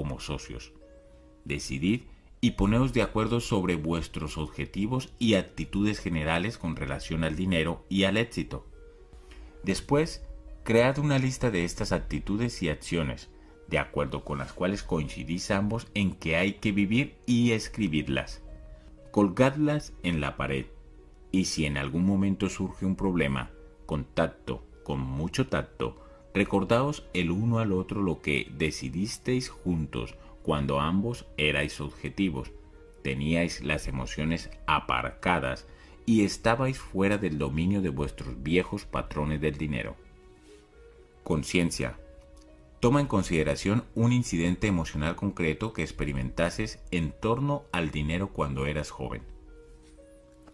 como socios. Decidid y poneos de acuerdo sobre vuestros objetivos y actitudes generales con relación al dinero y al éxito. Después, cread una lista de estas actitudes y acciones, de acuerdo con las cuales coincidís ambos en que hay que vivir y escribirlas. Colgadlas en la pared y si en algún momento surge un problema, contacto, con mucho tacto, recordaos el uno al otro lo que decidisteis juntos cuando ambos erais objetivos, teníais las emociones aparcadas y estabais fuera del dominio de vuestros viejos patrones del dinero. Conciencia. Toma en consideración un incidente emocional concreto que experimentases en torno al dinero cuando eras joven.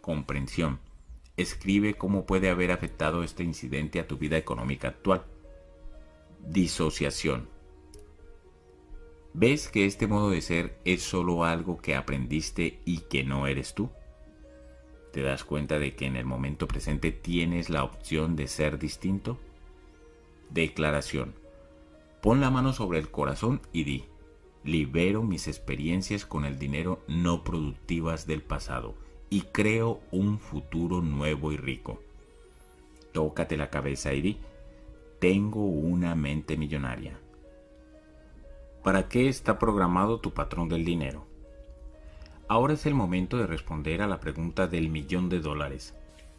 Comprensión. Escribe cómo puede haber afectado este incidente a tu vida económica actual. Disociación. ¿Ves que este modo de ser es solo algo que aprendiste y que no eres tú? ¿Te das cuenta de que en el momento presente tienes la opción de ser distinto? Declaración. Pon la mano sobre el corazón y di, libero mis experiencias con el dinero no productivas del pasado y creo un futuro nuevo y rico. Tócate la cabeza y di, tengo una mente millonaria. ¿Para qué está programado tu patrón del dinero? Ahora es el momento de responder a la pregunta del millón de dólares.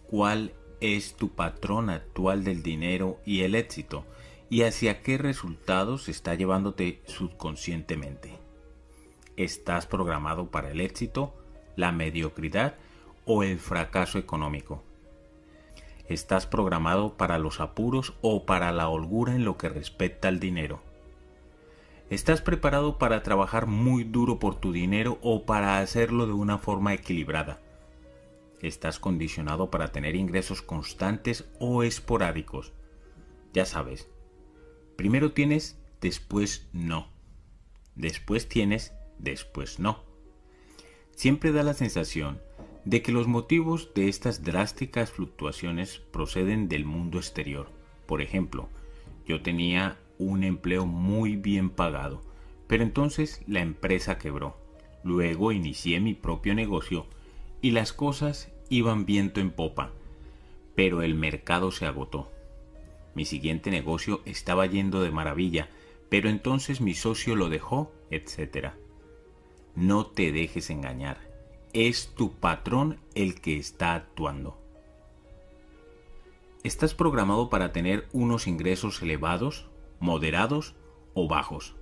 ¿Cuál es tu patrón actual del dinero y el éxito? ¿Y hacia qué resultados está llevándote subconscientemente? ¿Estás programado para el éxito, la mediocridad o el fracaso económico? ¿Estás programado para los apuros o para la holgura en lo que respecta al dinero? ¿Estás preparado para trabajar muy duro por tu dinero o para hacerlo de una forma equilibrada? ¿Estás condicionado para tener ingresos constantes o esporádicos? Ya sabes, primero tienes, después no. Después tienes, después no. Siempre da la sensación de que los motivos de estas drásticas fluctuaciones proceden del mundo exterior. Por ejemplo, yo tenía un empleo muy bien pagado, pero entonces la empresa quebró. Luego inicié mi propio negocio y las cosas iban viento en popa, pero el mercado se agotó. Mi siguiente negocio estaba yendo de maravilla, pero entonces mi socio lo dejó, etc. No te dejes engañar, es tu patrón el que está actuando. ¿Estás programado para tener unos ingresos elevados? moderados o bajos.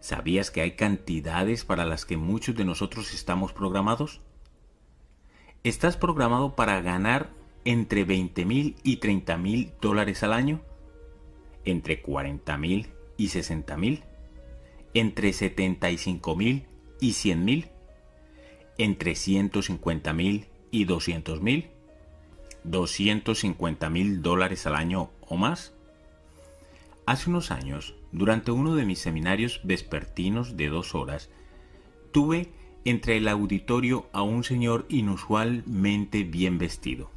¿Sabías que hay cantidades para las que muchos de nosotros estamos programados? ¿Estás programado para ganar entre 20 mil y 30 mil dólares al año? ¿Entre 40 mil y 60 mil? ¿Entre 75 mil y 100 mil? ¿Entre 150 mil y 200 mil? ¿250 mil dólares al año o más? Hace unos años, durante uno de mis seminarios vespertinos de dos horas, tuve entre el auditorio a un señor inusualmente bien vestido.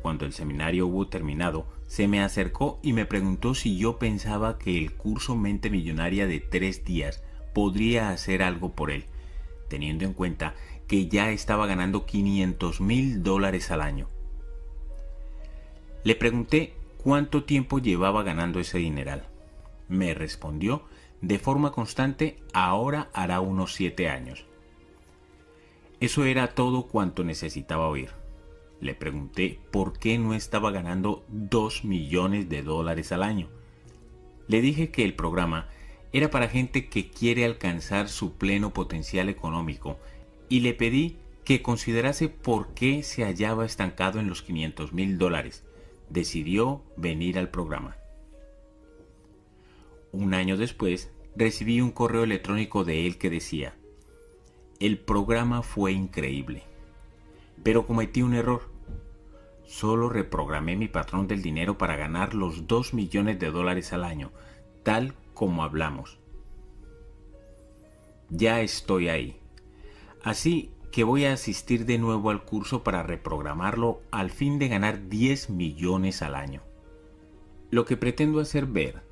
Cuando el seminario hubo terminado, se me acercó y me preguntó si yo pensaba que el curso Mente Millonaria de tres días podría hacer algo por él, teniendo en cuenta que ya estaba ganando 500 mil dólares al año. Le pregunté cuánto tiempo llevaba ganando ese dineral. Me respondió de forma constante, ahora hará unos siete años. Eso era todo cuanto necesitaba oír. Le pregunté por qué no estaba ganando dos millones de dólares al año. Le dije que el programa era para gente que quiere alcanzar su pleno potencial económico y le pedí que considerase por qué se hallaba estancado en los 500 mil dólares decidió venir al programa. Un año después, recibí un correo electrónico de él que decía, el programa fue increíble, pero cometí un error. Solo reprogramé mi patrón del dinero para ganar los 2 millones de dólares al año, tal como hablamos. Ya estoy ahí. Así que voy a asistir de nuevo al curso para reprogramarlo al fin de ganar 10 millones al año. Lo que pretendo hacer ver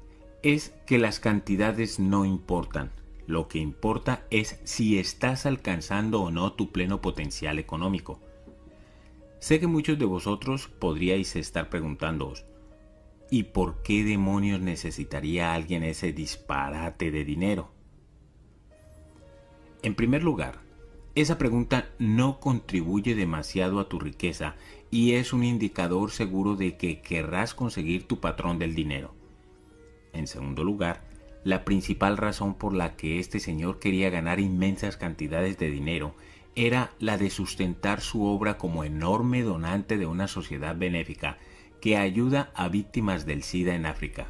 es que las cantidades no importan. Lo que importa es si estás alcanzando o no tu pleno potencial económico. Sé que muchos de vosotros podríais estar preguntándoos, ¿y por qué demonios necesitaría alguien ese disparate de dinero? En primer lugar, esa pregunta no contribuye demasiado a tu riqueza y es un indicador seguro de que querrás conseguir tu patrón del dinero. En segundo lugar, la principal razón por la que este señor quería ganar inmensas cantidades de dinero era la de sustentar su obra como enorme donante de una sociedad benéfica que ayuda a víctimas del SIDA en África.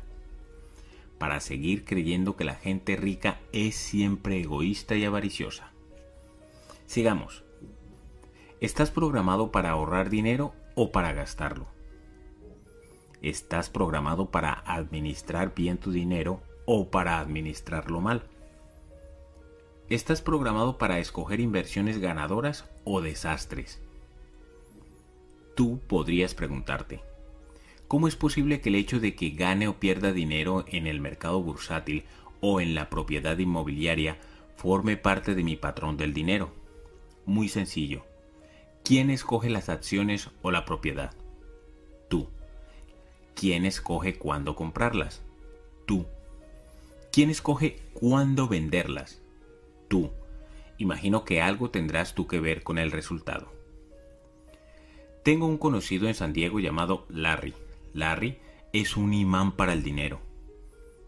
Para seguir creyendo que la gente rica es siempre egoísta y avariciosa. Sigamos. ¿Estás programado para ahorrar dinero o para gastarlo? ¿Estás programado para administrar bien tu dinero o para administrarlo mal? ¿Estás programado para escoger inversiones ganadoras o desastres? Tú podrías preguntarte, ¿cómo es posible que el hecho de que gane o pierda dinero en el mercado bursátil o en la propiedad inmobiliaria forme parte de mi patrón del dinero? Muy sencillo. ¿Quién escoge las acciones o la propiedad? Tú. ¿Quién escoge cuándo comprarlas? Tú. ¿Quién escoge cuándo venderlas? Tú. Imagino que algo tendrás tú que ver con el resultado. Tengo un conocido en San Diego llamado Larry. Larry es un imán para el dinero.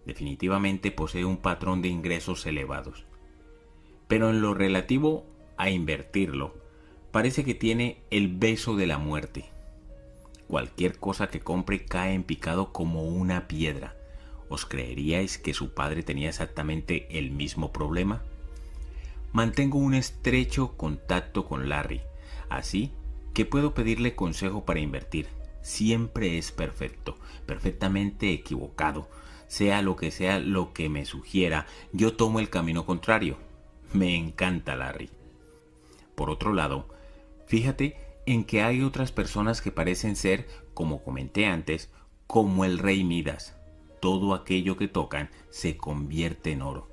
Definitivamente posee un patrón de ingresos elevados. Pero en lo relativo a invertirlo, parece que tiene el beso de la muerte. Cualquier cosa que compre cae en picado como una piedra. ¿Os creeríais que su padre tenía exactamente el mismo problema? Mantengo un estrecho contacto con Larry, así que puedo pedirle consejo para invertir. Siempre es perfecto, perfectamente equivocado. Sea lo que sea lo que me sugiera, yo tomo el camino contrario. Me encanta Larry. Por otro lado, fíjate en que hay otras personas que parecen ser, como comenté antes, como el rey Midas. Todo aquello que tocan se convierte en oro.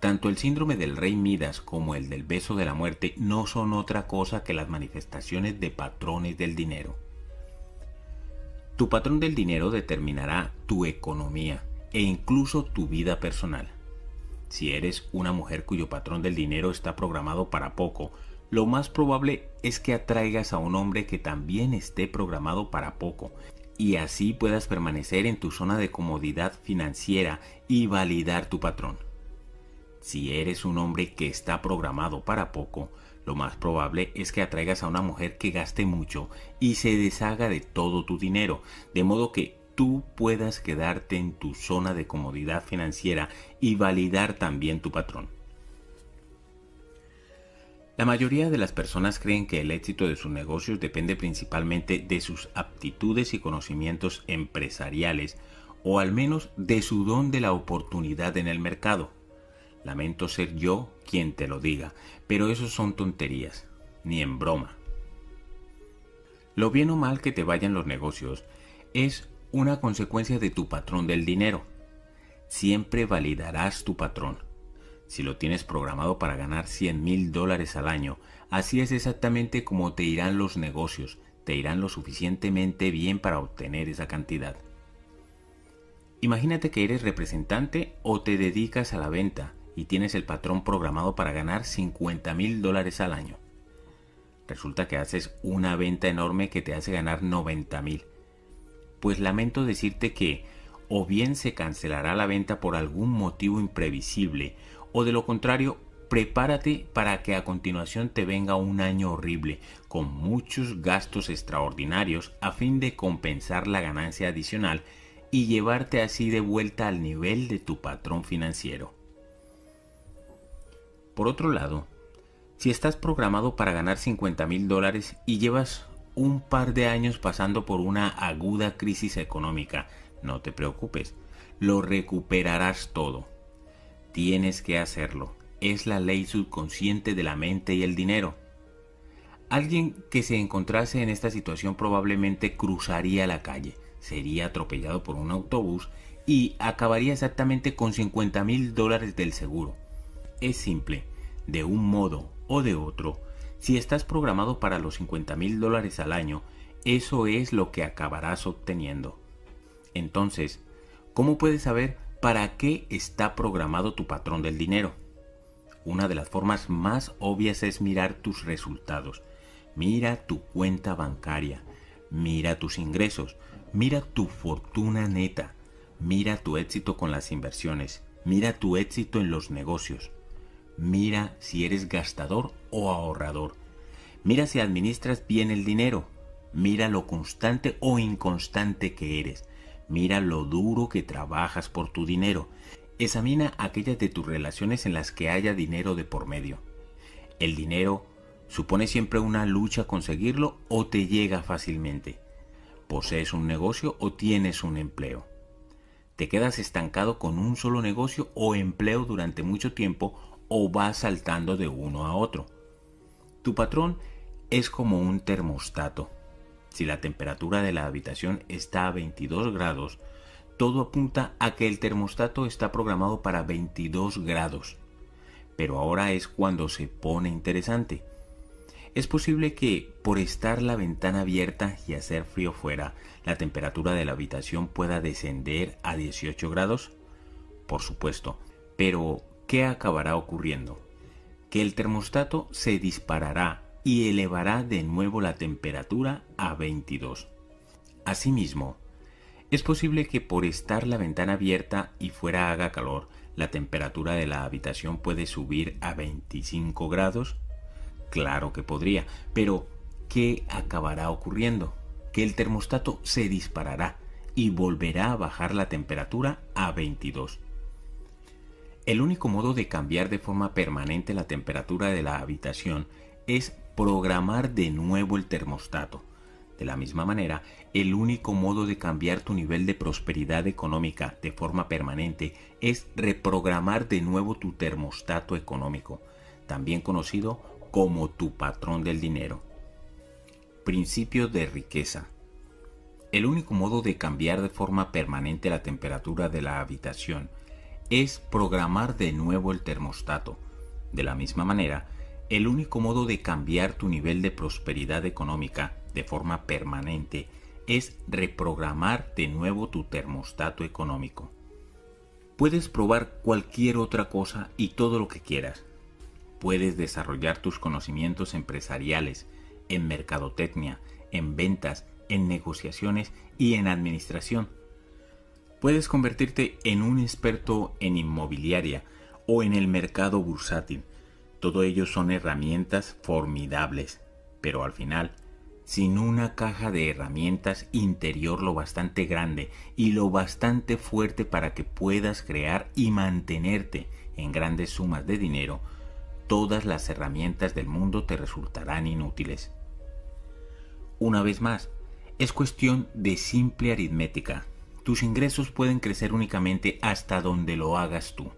Tanto el síndrome del rey Midas como el del beso de la muerte no son otra cosa que las manifestaciones de patrones del dinero. Tu patrón del dinero determinará tu economía e incluso tu vida personal. Si eres una mujer cuyo patrón del dinero está programado para poco, lo más probable es que atraigas a un hombre que también esté programado para poco y así puedas permanecer en tu zona de comodidad financiera y validar tu patrón. Si eres un hombre que está programado para poco, lo más probable es que atraigas a una mujer que gaste mucho y se deshaga de todo tu dinero, de modo que tú puedas quedarte en tu zona de comodidad financiera y validar también tu patrón. La mayoría de las personas creen que el éxito de sus negocios depende principalmente de sus aptitudes y conocimientos empresariales o al menos de su don de la oportunidad en el mercado. Lamento ser yo quien te lo diga, pero eso son tonterías, ni en broma. Lo bien o mal que te vayan los negocios es una consecuencia de tu patrón del dinero. Siempre validarás tu patrón si lo tienes programado para ganar 100 mil dólares al año, así es exactamente como te irán los negocios, te irán lo suficientemente bien para obtener esa cantidad. Imagínate que eres representante o te dedicas a la venta y tienes el patrón programado para ganar 50 mil dólares al año. Resulta que haces una venta enorme que te hace ganar 90 mil. Pues lamento decirte que o bien se cancelará la venta por algún motivo imprevisible o de lo contrario, prepárate para que a continuación te venga un año horrible, con muchos gastos extraordinarios a fin de compensar la ganancia adicional y llevarte así de vuelta al nivel de tu patrón financiero. Por otro lado, si estás programado para ganar 50 mil dólares y llevas un par de años pasando por una aguda crisis económica, no te preocupes, lo recuperarás todo Tienes que hacerlo. Es la ley subconsciente de la mente y el dinero. Alguien que se encontrase en esta situación probablemente cruzaría la calle, sería atropellado por un autobús y acabaría exactamente con 50 mil dólares del seguro. Es simple, de un modo o de otro, si estás programado para los 50 mil dólares al año, eso es lo que acabarás obteniendo. Entonces, ¿cómo puedes saber para qué está programado tu patrón del dinero? Una de las formas más obvias es mirar tus resultados. Mira tu cuenta bancaria, mira tus ingresos, mira tu fortuna neta, mira tu éxito con las inversiones, mira tu éxito en los negocios, mira si eres gastador o ahorrador, mira si administras bien el dinero, mira lo constante o inconstante que eres, mira lo duro que trabajas por tu dinero, examina aquellas de tus relaciones en las que haya dinero de por medio. El dinero supone siempre una lucha conseguirlo o te llega fácilmente. ¿Posees un negocio o tienes un empleo? ¿Te quedas estancado con un solo negocio o empleo durante mucho tiempo o vas saltando de uno a otro? Tu patrón es como un termostato. Si la temperatura de la habitación está a 22 grados, todo apunta a que el termostato está programado para 22 grados. Pero ahora es cuando se pone interesante. Es posible que, por estar la ventana abierta y hacer frío fuera, la temperatura de la habitación pueda descender a 18 grados. Por supuesto, pero ¿qué acabará ocurriendo? Que el termostato se disparará y elevará de nuevo la temperatura a 22. Asimismo, es posible que por estar la ventana abierta y fuera haga calor, la temperatura de la habitación puede subir a 25 grados Claro que podría, pero ¿qué acabará ocurriendo? Que el termostato se disparará y volverá a bajar la temperatura a 22. El único modo de cambiar de forma permanente la temperatura de la habitación es programar de nuevo el termostato. De la misma manera, el único modo de cambiar tu nivel de prosperidad económica de forma permanente es reprogramar de nuevo tu termostato económico, también conocido como tu patrón del dinero. Principio de riqueza. El único modo de cambiar de forma permanente la temperatura de la habitación es programar de nuevo el termostato. De la misma manera, el único modo de cambiar tu nivel de prosperidad económica de forma permanente es reprogramar de nuevo tu termostato económico. Puedes probar cualquier otra cosa y todo lo que quieras, puedes desarrollar tus conocimientos empresariales en mercadotecnia, en ventas, en negociaciones y en administración. Puedes convertirte en un experto en inmobiliaria o en el mercado bursátil. Todo ello son herramientas formidables, pero al final, sin una caja de herramientas interior lo bastante grande y lo bastante fuerte para que puedas crear y mantenerte en grandes sumas de dinero, todas las herramientas del mundo te resultarán inútiles. Una vez más, es cuestión de simple aritmética. Tus ingresos pueden crecer únicamente hasta donde lo hagas tú.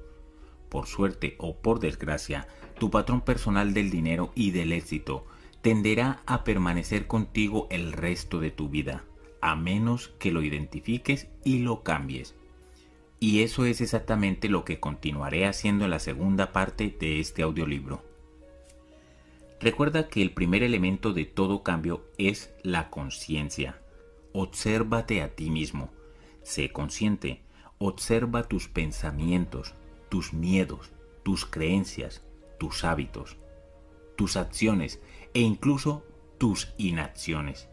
Por suerte o por desgracia, tu patrón personal del dinero y del éxito tenderá a permanecer contigo el resto de tu vida, a menos que lo identifiques y lo cambies. Y eso es exactamente lo que continuaré haciendo en la segunda parte de este audiolibro. Recuerda que el primer elemento de todo cambio es la conciencia. Obsérvate a ti mismo. Sé consciente. Observa tus pensamientos, tus miedos, tus creencias, tus hábitos, tus acciones e incluso tus inacciones.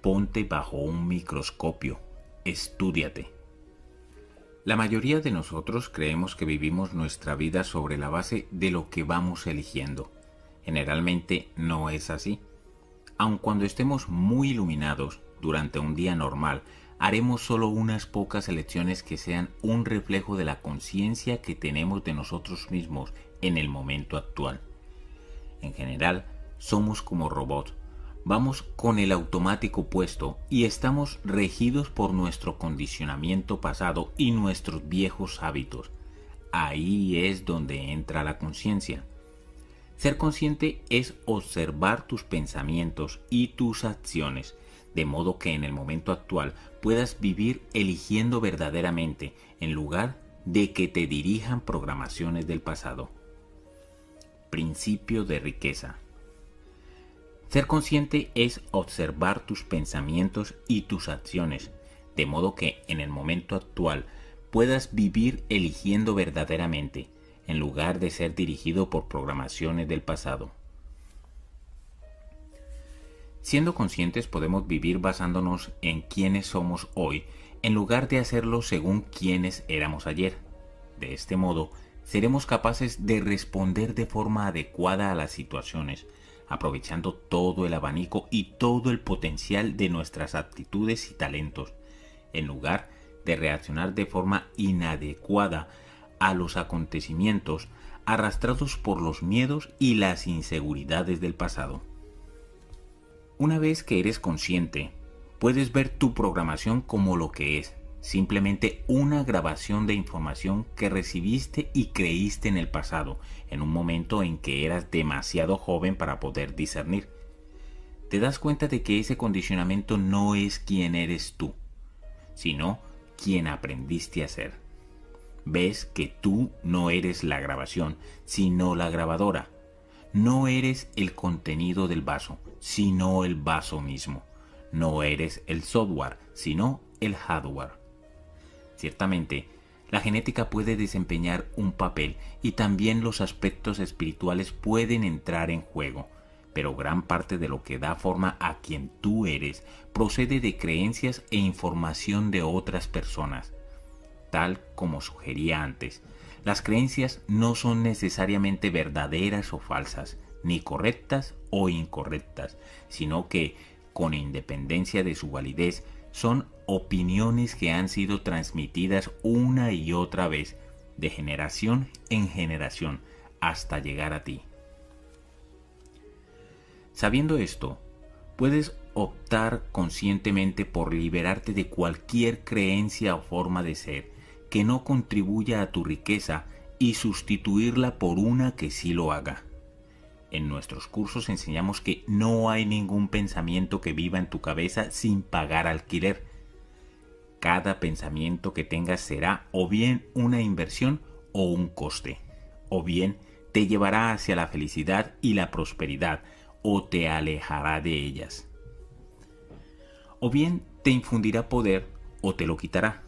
Ponte bajo un microscopio. Estúdiate la mayoría de nosotros creemos que vivimos nuestra vida sobre la base de lo que vamos eligiendo. Generalmente no es así. Aun cuando estemos muy iluminados durante un día normal, haremos solo unas pocas elecciones que sean un reflejo de la conciencia que tenemos de nosotros mismos en el momento actual. En general, somos como robots vamos con el automático puesto y estamos regidos por nuestro condicionamiento pasado y nuestros viejos hábitos. Ahí es donde entra la conciencia. Ser consciente es observar tus pensamientos y tus acciones, de modo que en el momento actual puedas vivir eligiendo verdaderamente en lugar de que te dirijan programaciones del pasado. Principio de riqueza. Ser consciente es observar tus pensamientos y tus acciones, de modo que en el momento actual puedas vivir eligiendo verdaderamente, en lugar de ser dirigido por programaciones del pasado. Siendo conscientes podemos vivir basándonos en quiénes somos hoy, en lugar de hacerlo según quienes éramos ayer. De este modo, seremos capaces de responder de forma adecuada a las situaciones, aprovechando todo el abanico y todo el potencial de nuestras aptitudes y talentos, en lugar de reaccionar de forma inadecuada a los acontecimientos arrastrados por los miedos y las inseguridades del pasado. Una vez que eres consciente, puedes ver tu programación como lo que es, simplemente una grabación de información que recibiste y creíste en el pasado, en un momento en que eras demasiado joven para poder discernir. Te das cuenta de que ese condicionamiento no es quien eres tú, sino quien aprendiste a ser. Ves que tú no eres la grabación, sino la grabadora. No eres el contenido del vaso, sino el vaso mismo. No eres el software, sino el hardware. Ciertamente, la genética puede desempeñar un papel y también los aspectos espirituales pueden entrar en juego, pero gran parte de lo que da forma a quien tú eres procede de creencias e información de otras personas. Tal como sugería antes, las creencias no son necesariamente verdaderas o falsas, ni correctas o incorrectas, sino que, con independencia de su validez, son opiniones que han sido transmitidas una y otra vez, de generación en generación, hasta llegar a ti. Sabiendo esto, puedes optar conscientemente por liberarte de cualquier creencia o forma de ser que no contribuya a tu riqueza y sustituirla por una que sí lo haga. En nuestros cursos enseñamos que no hay ningún pensamiento que viva en tu cabeza sin pagar alquiler. Cada pensamiento que tengas será o bien una inversión o un coste, o bien te llevará hacia la felicidad y la prosperidad, o te alejará de ellas. O bien te infundirá poder o te lo quitará.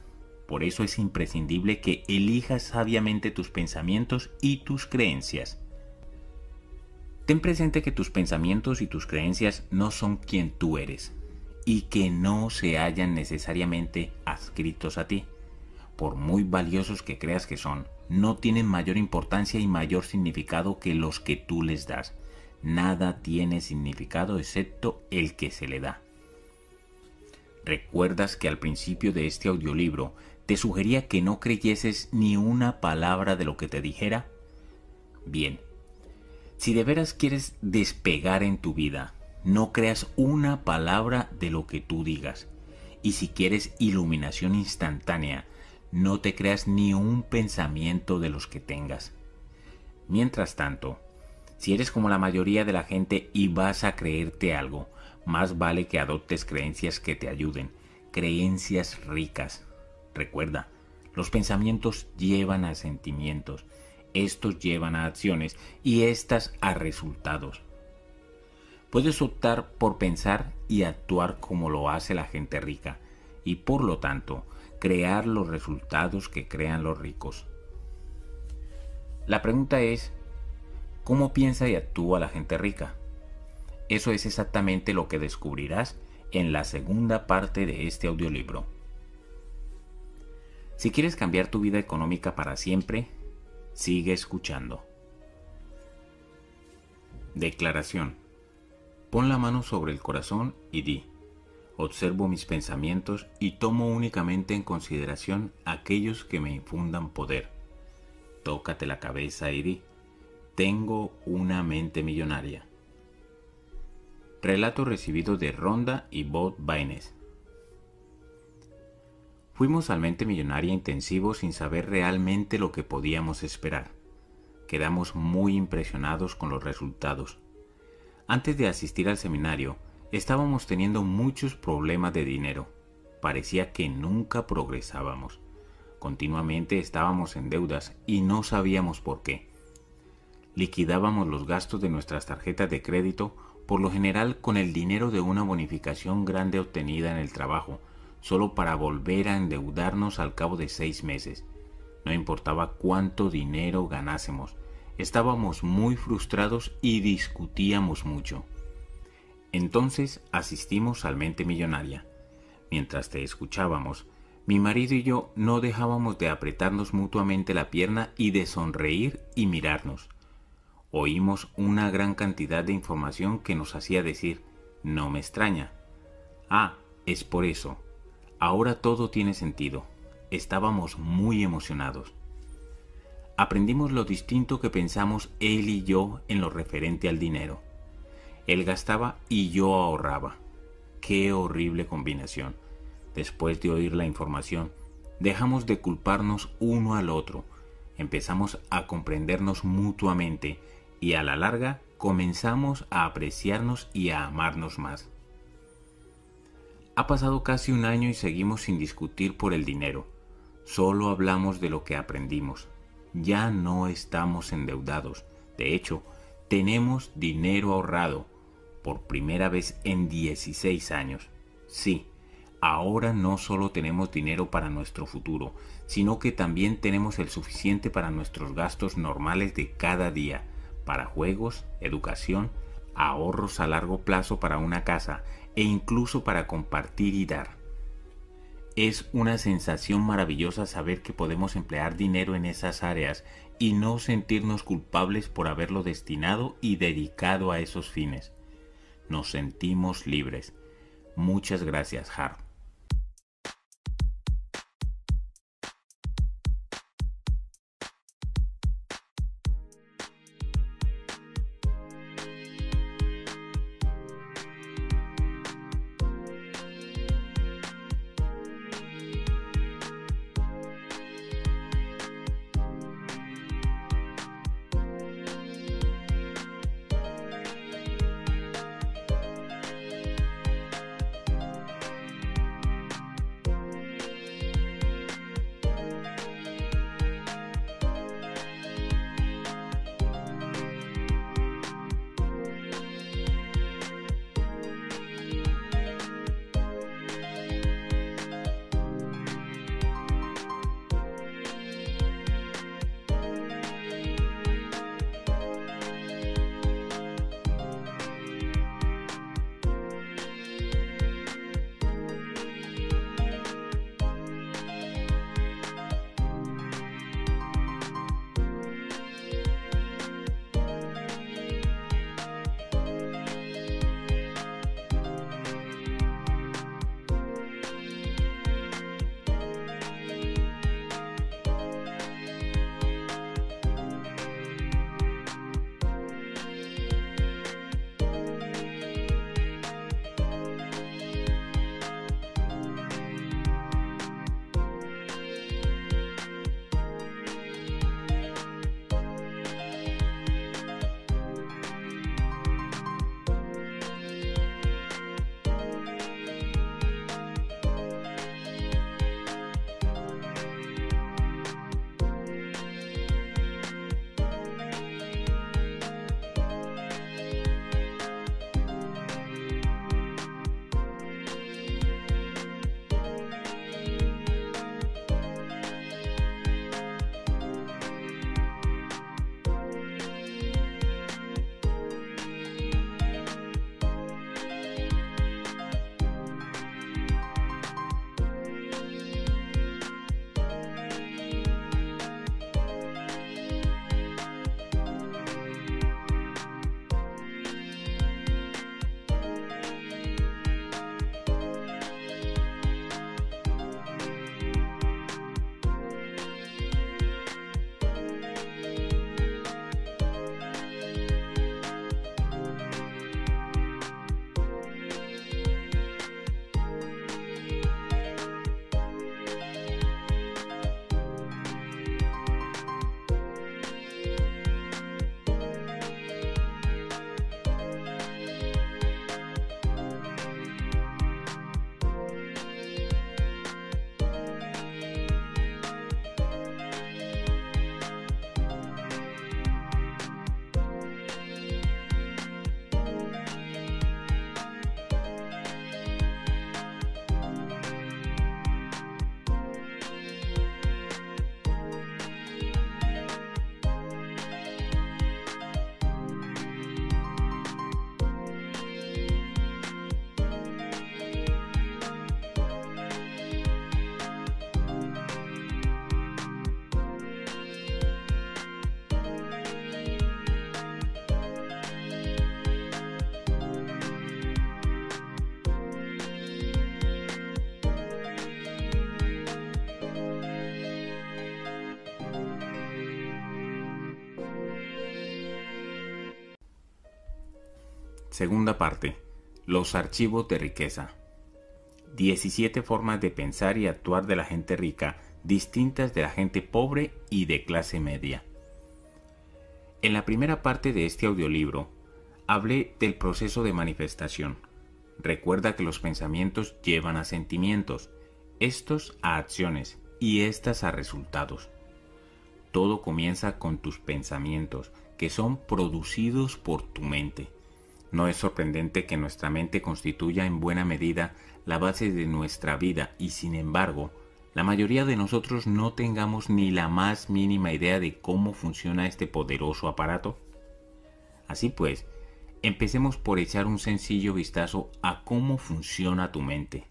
Por eso es imprescindible que elijas sabiamente tus pensamientos y tus creencias. Ten presente que tus pensamientos y tus creencias no son quien tú eres y que no se hallan necesariamente adscritos a ti. Por muy valiosos que creas que son, no tienen mayor importancia y mayor significado que los que tú les das nada tiene significado excepto el que se le da. ¿Recuerdas que al principio de este audiolibro te sugería que no creyeses ni una palabra de lo que te dijera? Bien, si de veras quieres despegar en tu vida, no creas una palabra de lo que tú digas. Y si quieres iluminación instantánea, no te creas ni un pensamiento de los que tengas. Mientras tanto, si eres como la mayoría de la gente y vas a creerte algo, más vale que adoptes creencias que te ayuden, creencias ricas. Recuerda, los pensamientos llevan a sentimientos, estos llevan a acciones y estas a resultados. Puedes optar por pensar y actuar como lo hace la gente rica y por lo tanto crear los resultados que crean los ricos. La pregunta es, cómo piensa y actúa la gente rica. Eso es exactamente lo que descubrirás en la segunda parte de este audiolibro. Si quieres cambiar tu vida económica para siempre, sigue escuchando. Declaración. Pon la mano sobre el corazón y di, observo mis pensamientos y tomo únicamente en consideración aquellos que me infundan poder. Tócate la cabeza y di, tengo una mente millonaria. Relato recibido de Ronda y Bob Baines. Fuimos al mente millonaria intensivo sin saber realmente lo que podíamos esperar. Quedamos muy impresionados con los resultados. Antes de asistir al seminario, Estábamos teniendo muchos problemas de dinero. Parecía que nunca progresábamos. Continuamente estábamos en deudas y no sabíamos por qué. Liquidábamos los gastos de nuestras tarjetas de crédito, por lo general con el dinero de una bonificación grande obtenida en el trabajo, solo para volver a endeudarnos al cabo de seis meses. No importaba cuánto dinero ganásemos, estábamos muy frustrados y discutíamos mucho. Entonces asistimos al Mente Millonaria. Mientras te escuchábamos, mi marido y yo no dejábamos de apretarnos mutuamente la pierna y de sonreír y mirarnos. Oímos una gran cantidad de información que nos hacía decir, no me extraña. Ah, es por eso. Ahora todo tiene sentido. Estábamos muy emocionados. Aprendimos lo distinto que pensamos él y yo en lo referente al dinero. Él gastaba y yo ahorraba. Qué horrible combinación. Después de oír la información, dejamos de culparnos uno al otro, empezamos a comprendernos mutuamente y a la larga comenzamos a apreciarnos y a amarnos más. Ha pasado casi un año y seguimos sin discutir por el dinero. Solo hablamos de lo que aprendimos. Ya no estamos endeudados. De hecho, tenemos dinero ahorrado por primera vez en 16 años. Sí, ahora no solo tenemos dinero para nuestro futuro, sino que también tenemos el suficiente para nuestros gastos normales de cada día, para juegos, educación, ahorros a largo plazo para una casa e incluso para compartir y dar. Es una sensación maravillosa saber que podemos emplear dinero en esas áreas y no sentirnos culpables por haberlo destinado y dedicado a esos fines nos sentimos libres. Muchas gracias, Har. Segunda parte. Los archivos de riqueza. 17 formas de pensar y actuar de la gente rica, distintas de la gente pobre y de clase media. En la primera parte de este audiolibro, hablé del proceso de manifestación. Recuerda que los pensamientos llevan a sentimientos, estos a acciones y estas a resultados. Todo comienza con tus pensamientos, que son producidos por tu mente. No es sorprendente que nuestra mente constituya en buena medida la base de nuestra vida y sin embargo, la mayoría de nosotros no tengamos ni la más mínima idea de cómo funciona este poderoso aparato. Así pues, empecemos por echar un sencillo vistazo a cómo funciona tu mente.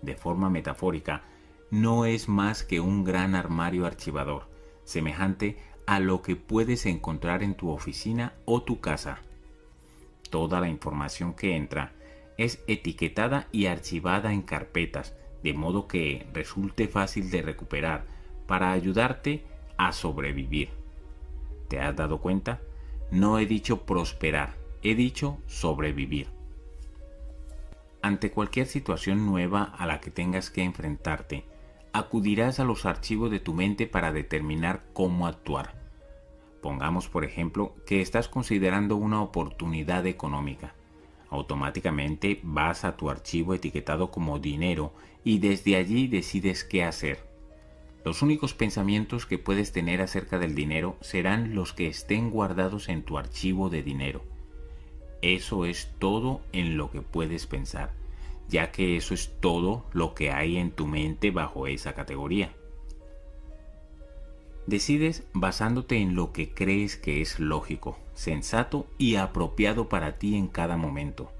De forma metafórica, no es más que un gran armario archivador, semejante a lo que puedes encontrar en tu oficina o tu casa. Toda la información que entra es etiquetada y archivada en carpetas, de modo que resulte fácil de recuperar para ayudarte a sobrevivir. ¿Te has dado cuenta? No he dicho prosperar, he dicho sobrevivir. Ante cualquier situación nueva a la que tengas que enfrentarte, acudirás a los archivos de tu mente para determinar cómo actuar. Pongamos, por ejemplo, que estás considerando una oportunidad económica. Automáticamente vas a tu archivo etiquetado como dinero y desde allí decides qué hacer. Los únicos pensamientos que puedes tener acerca del dinero serán los que estén guardados en tu archivo de dinero. Eso es todo en lo que puedes pensar ya que eso es todo lo que hay en tu mente bajo esa categoría. Decides basándote en lo que crees que es lógico, sensato y apropiado para ti en cada momento.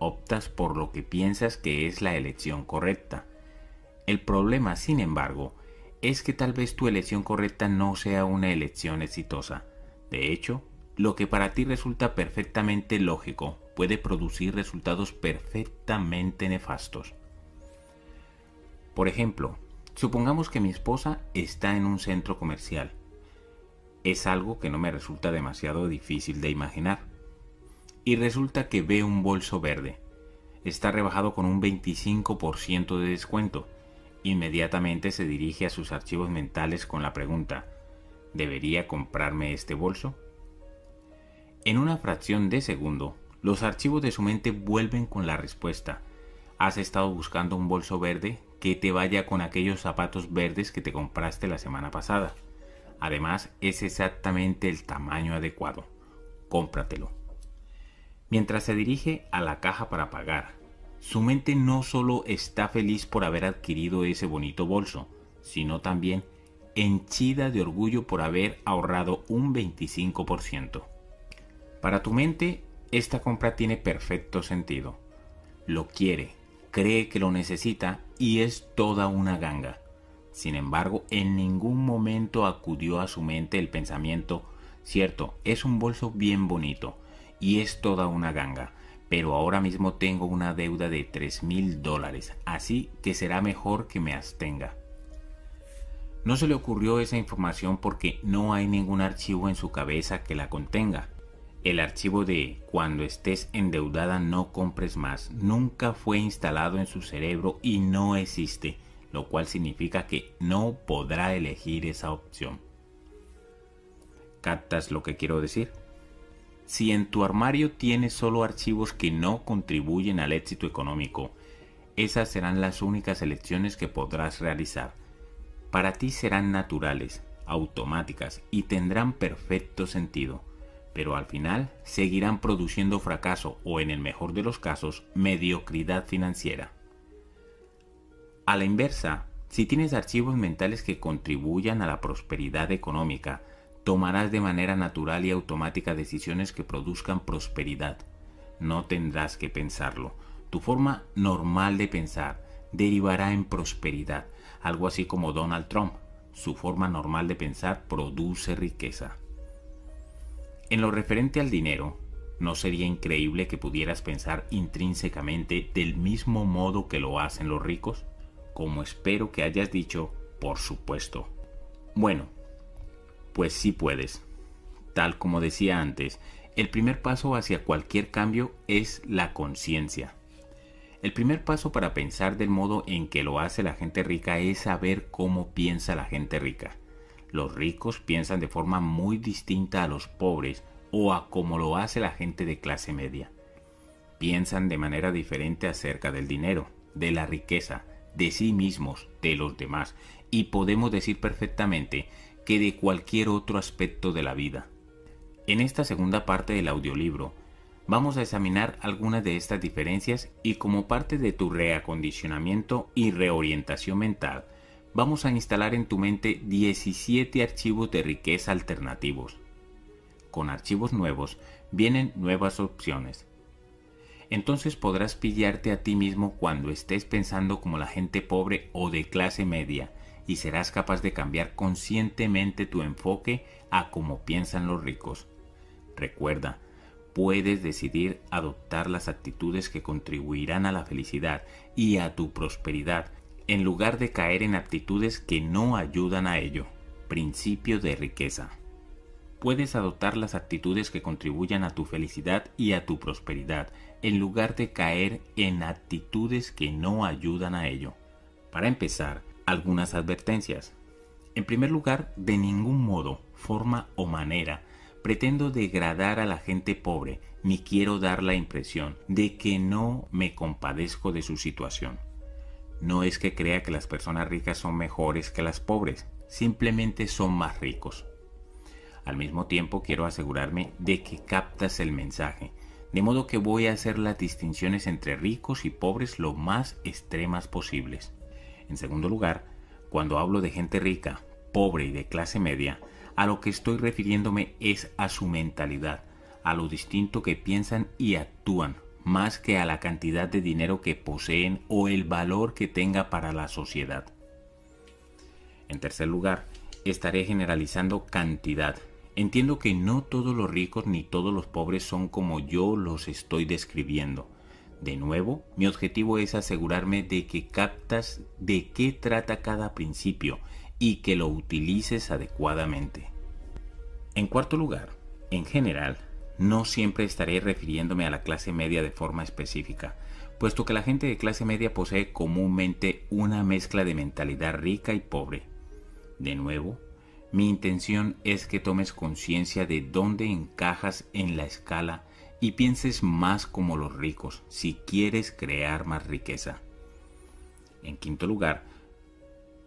Optas por lo que piensas que es la elección correcta. El problema, sin embargo, es que tal vez tu elección correcta no sea una elección exitosa. De hecho, lo que para ti resulta perfectamente lógico puede producir resultados perfectamente nefastos. Por ejemplo, supongamos que mi esposa está en un centro comercial. Es algo que no me resulta demasiado difícil de imaginar. Y resulta que ve un bolso verde. Está rebajado con un 25% de descuento. Inmediatamente se dirige a sus archivos mentales con la pregunta, ¿debería comprarme este bolso? En una fracción de segundo, los archivos de su mente vuelven con la respuesta. Has estado buscando un bolso verde que te vaya con aquellos zapatos verdes que te compraste la semana pasada. Además, es exactamente el tamaño adecuado. Cómpratelo. Mientras se dirige a la caja para pagar, su mente no solo está feliz por haber adquirido ese bonito bolso, sino también henchida de orgullo por haber ahorrado un 25%. Para tu mente, esta compra tiene perfecto sentido. Lo quiere, cree que lo necesita y es toda una ganga. Sin embargo, en ningún momento acudió a su mente el pensamiento, cierto, es un bolso bien bonito y es toda una ganga, pero ahora mismo tengo una deuda de tres mil dólares, así que será mejor que me abstenga. No se le ocurrió esa información porque no hay ningún archivo en su cabeza que la contenga. El archivo de cuando estés endeudada no compres más nunca fue instalado en su cerebro y no existe, lo cual significa que no podrá elegir esa opción. ¿Captas lo que quiero decir? Si en tu armario tienes solo archivos que no contribuyen al éxito económico, esas serán las únicas elecciones que podrás realizar. Para ti serán naturales, automáticas y tendrán perfecto sentido pero al final seguirán produciendo fracaso o en el mejor de los casos mediocridad financiera. A la inversa, si tienes archivos mentales que contribuyan a la prosperidad económica, tomarás de manera natural y automática decisiones que produzcan prosperidad. No tendrás que pensarlo. Tu forma normal de pensar derivará en prosperidad, algo así como Donald Trump. Su forma normal de pensar produce riqueza. En lo referente al dinero, ¿no sería increíble que pudieras pensar intrínsecamente del mismo modo que lo hacen los ricos? Como espero que hayas dicho, por supuesto. Bueno, pues sí puedes. Tal como decía antes, El primer paso hacia cualquier cambio es la conciencia. El primer paso para pensar del modo en que lo hace la gente rica es saber cómo piensa la gente rica. Los ricos piensan de forma muy distinta a los pobres o a como lo hace la gente de clase media. Piensan de manera diferente acerca del dinero, de la riqueza, de sí mismos, de los demás, y podemos decir perfectamente que de cualquier otro aspecto de la vida. En esta segunda parte del audiolibro, vamos a examinar algunas de estas diferencias y como parte de tu reacondicionamiento y reorientación mental, vamos a instalar en tu mente 17 archivos de riqueza alternativos. Con archivos nuevos vienen nuevas opciones. Entonces podrás pillarte a ti mismo cuando estés pensando como la gente pobre o de clase media y serás capaz de cambiar conscientemente tu enfoque a cómo piensan los ricos. Recuerda, puedes decidir adoptar las actitudes que contribuirán a la felicidad y a tu prosperidad en lugar de caer en actitudes que no ayudan a ello. Principio de riqueza. Puedes adoptar las actitudes que contribuyan a tu felicidad y a tu prosperidad, en lugar de caer en actitudes que no ayudan a ello. Para empezar, algunas advertencias. En primer lugar, de ningún modo, forma o manera pretendo degradar a la gente pobre, ni quiero dar la impresión de que no me compadezco de su situación. No es que crea que las personas ricas son mejores que las pobres, simplemente son más ricos. Al mismo tiempo quiero asegurarme de que captas el mensaje, de modo que voy a hacer las distinciones entre ricos y pobres lo más extremas posibles. En segundo lugar, cuando hablo de gente rica, pobre y de clase media, a lo que estoy refiriéndome es a su mentalidad, a lo distinto que piensan y actúan, más que a la cantidad de dinero que poseen o el valor que tenga para la sociedad. En tercer lugar, estaré generalizando cantidad. Entiendo que no todos los ricos ni todos los pobres son como yo los estoy describiendo. De nuevo, mi objetivo es asegurarme de que captas de qué trata cada principio y que lo utilices adecuadamente. En cuarto lugar, en general, no siempre estaré refiriéndome a la clase media de forma específica, puesto que la gente de clase media posee comúnmente una mezcla de mentalidad rica y pobre. De nuevo, mi intención es que tomes conciencia de dónde encajas en la escala y pienses más como los ricos si quieres crear más riqueza. En quinto lugar,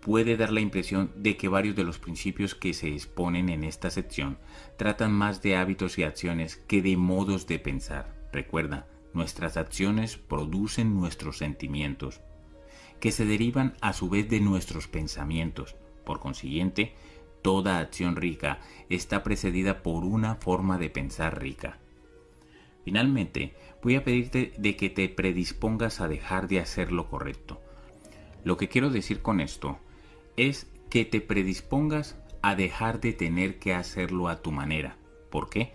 puede dar la impresión de que varios de los principios que se exponen en esta sección tratan más de hábitos y acciones que de modos de pensar. Recuerda, nuestras acciones producen nuestros sentimientos, que se derivan a su vez de nuestros pensamientos. Por consiguiente, toda acción rica está precedida por una forma de pensar rica. Finalmente, voy a pedirte de que te predispongas a dejar de hacer lo correcto. Lo que quiero decir con esto es que te predispongas a dejar de tener que hacerlo a tu manera. ¿Por qué?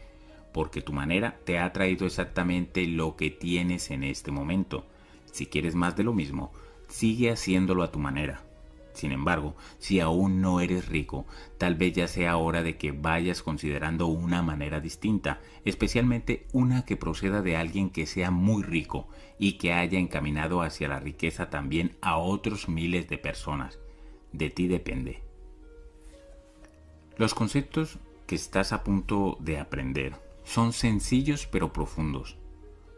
Porque tu manera te ha traído exactamente lo que tienes en este momento. Si quieres más de lo mismo, sigue haciéndolo a tu manera. Sin embargo, si aún no eres rico, tal vez ya sea hora de que vayas considerando una manera distinta, especialmente una que proceda de alguien que sea muy rico y que haya encaminado hacia la riqueza también a otros miles de personas de ti depende. Los conceptos que estás a punto de aprender son sencillos pero profundos.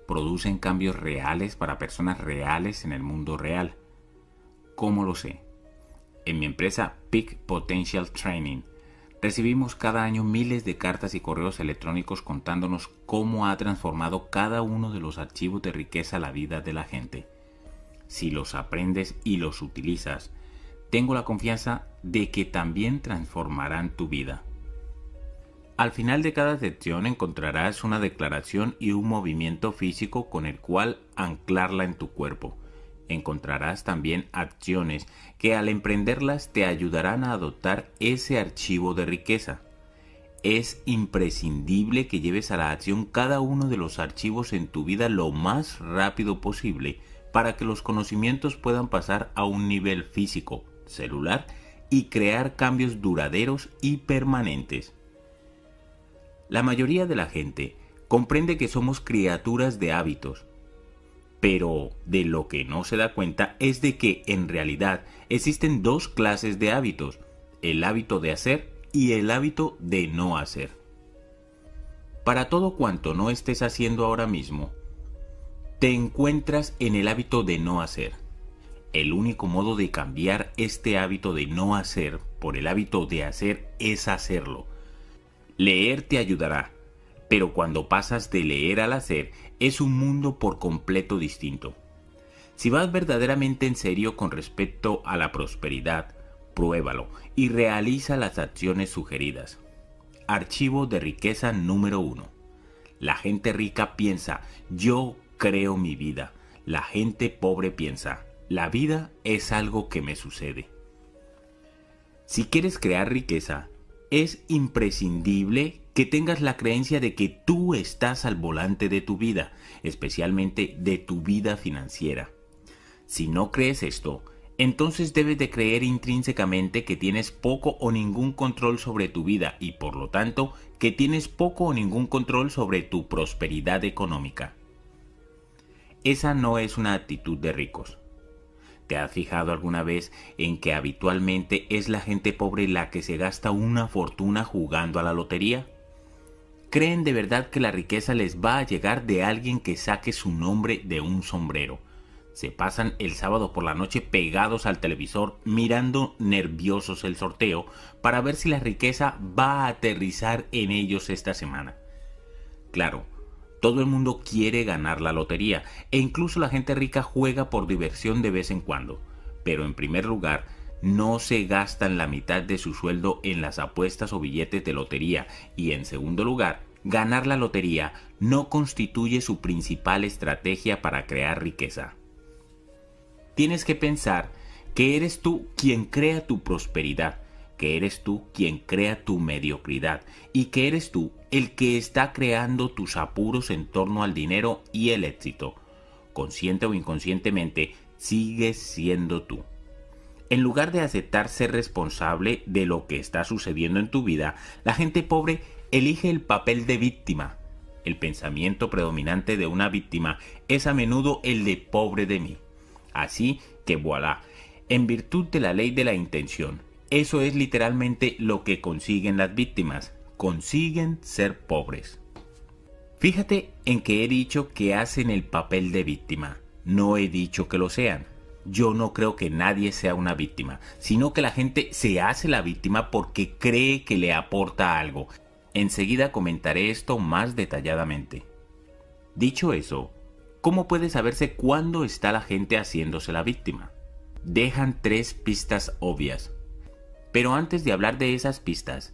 Producen cambios reales para personas reales en el mundo real. ¿Cómo lo sé? En mi empresa Peak Potential Training recibimos cada año miles de cartas y correos electrónicos contándonos cómo ha transformado cada uno de los archivos de riqueza la vida de la gente. Si los aprendes y los utilizas, tengo la confianza de que también transformarán tu vida. Al final de cada sección encontrarás una declaración y un movimiento físico con el cual anclarla en tu cuerpo. Encontrarás también acciones que al emprenderlas te ayudarán a adoptar ese archivo de riqueza. Es imprescindible que lleves a la acción cada uno de los archivos en tu vida lo más rápido posible para que los conocimientos puedan pasar a un nivel físico, celular y crear cambios duraderos y permanentes. La mayoría de la gente comprende que somos criaturas de hábitos. Pero de lo que no se da cuenta es de que en realidad existen dos clases de hábitos, el hábito de hacer y el hábito de no hacer. Para todo cuanto no estés haciendo ahora mismo, te encuentras en el hábito de no hacer. El único modo de cambiar este hábito de no hacer por el hábito de hacer es hacerlo. Leer te ayudará, pero cuando pasas de leer al hacer es un mundo por completo distinto. Si vas verdaderamente en serio con respecto a la prosperidad, pruébalo y realiza las acciones sugeridas. Archivo de riqueza número 1. La gente rica piensa, yo creo mi vida. La gente pobre piensa, la vida es algo que me sucede. Si quieres crear riqueza, es imprescindible que tengas la creencia de que tú estás al volante de tu vida, especialmente de tu vida financiera. Si no crees esto, entonces debes de creer intrínsecamente que tienes poco o ningún control sobre tu vida y por lo tanto que tienes poco o ningún control sobre tu prosperidad económica. Esa no es una actitud de ricos. ¿Te has fijado alguna vez en que habitualmente es la gente pobre la que se gasta una fortuna jugando a la lotería? Creen de verdad que la riqueza les va a llegar de alguien que saque su nombre de un sombrero. Se pasan el sábado por la noche pegados al televisor mirando nerviosos el sorteo para ver si la riqueza va a aterrizar en ellos esta semana. Claro, todo el mundo quiere ganar la lotería e incluso la gente rica juega por diversión de vez en cuando. Pero en primer lugar, no se gastan la mitad de su sueldo en las apuestas o billetes de lotería y en segundo lugar, ganar la lotería no constituye su principal estrategia para crear riqueza. Tienes que pensar que eres tú quien crea tu prosperidad que eres tú quien crea tu mediocridad y que eres tú el que está creando tus apuros en torno al dinero y el éxito. Consciente o inconscientemente, sigues siendo tú. En lugar de aceptar ser responsable de lo que está sucediendo en tu vida, la gente pobre elige el papel de víctima. El pensamiento predominante de una víctima es a menudo el de pobre de mí. Así que voilà, en virtud de la ley de la intención, eso es literalmente lo que consiguen las víctimas. Consiguen ser pobres. Fíjate en que he dicho que hacen el papel de víctima. No he dicho que lo sean. Yo no creo que nadie sea una víctima, sino que la gente se hace la víctima porque cree que le aporta algo. Enseguida comentaré esto más detalladamente. Dicho eso, ¿cómo puede saberse cuándo está la gente haciéndose la víctima? Dejan tres pistas obvias. Pero antes de hablar de esas pistas,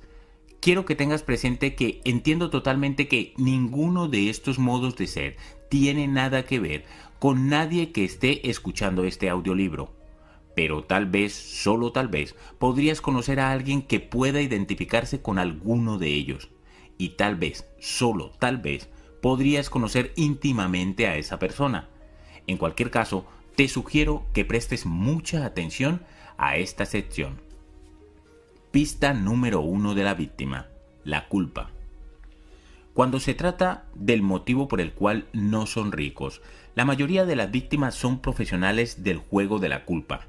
quiero que tengas presente que entiendo totalmente que ninguno de estos modos de ser tiene nada que ver con nadie que esté escuchando este audiolibro. Pero tal vez, solo tal vez, podrías conocer a alguien que pueda identificarse con alguno de ellos. Y tal vez, solo tal vez, podrías conocer íntimamente a esa persona. En cualquier caso, te sugiero que prestes mucha atención a esta sección. Pista número uno de la víctima, la culpa. Cuando se trata del motivo por el cual no son ricos, la mayoría de las víctimas son profesionales del juego de la culpa.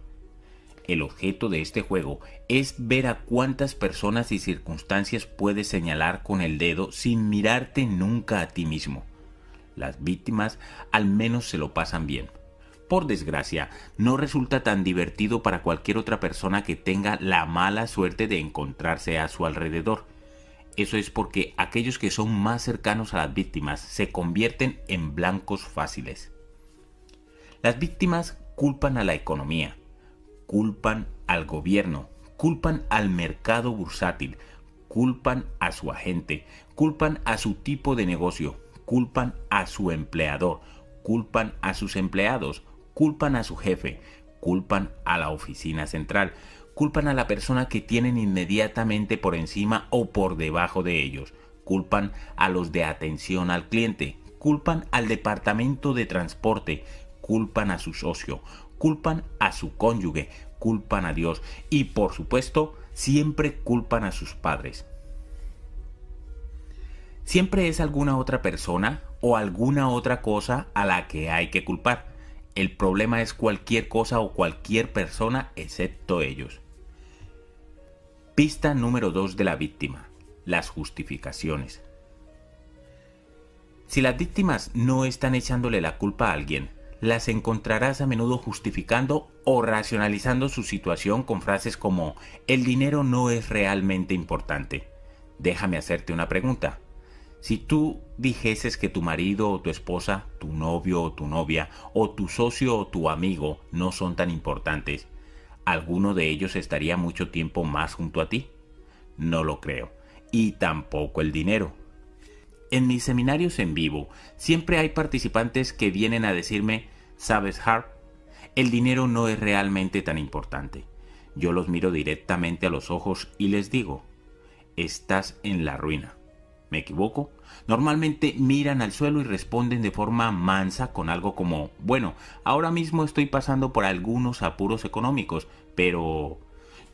El objeto de este juego es ver a cuántas personas y circunstancias puedes señalar con el dedo sin mirarte nunca a ti mismo. Las víctimas al menos se lo pasan bien por desgracia, no resulta tan divertido para cualquier otra persona que tenga la mala suerte de encontrarse a su alrededor. Eso es porque aquellos que son más cercanos a las víctimas se convierten en blancos fáciles. Las víctimas culpan a la economía, culpan al gobierno, culpan al mercado bursátil, culpan a su agente, culpan a su tipo de negocio, culpan a su empleador, culpan a sus empleados, culpan a su jefe, culpan a la oficina central, culpan a la persona que tienen inmediatamente por encima o por debajo de ellos, culpan a los de atención al cliente, culpan al departamento de transporte, culpan a su socio, culpan a su cónyuge, culpan a Dios y por supuesto siempre culpan a sus padres. Siempre es alguna otra persona o alguna otra cosa a la que hay que culpar. El problema es cualquier cosa o cualquier persona excepto ellos. Pista número 2 de la víctima. Las justificaciones. Si las víctimas no están echándole la culpa a alguien, las encontrarás a menudo justificando o racionalizando su situación con frases como el dinero no es realmente importante. Déjame hacerte una pregunta. Si tú dijeses que tu marido o tu esposa, tu novio o tu novia, o tu socio o tu amigo no son tan importantes, ¿alguno de ellos estaría mucho tiempo más junto a ti? No lo creo. Y tampoco el dinero. En mis seminarios en vivo siempre hay participantes que vienen a decirme, sabes Hart, el dinero no es realmente tan importante. Yo los miro directamente a los ojos y les digo, estás en la ruina. ¿Me equivoco? Normalmente miran al suelo y responden de forma mansa con algo como, bueno, ahora mismo estoy pasando por algunos apuros económicos, pero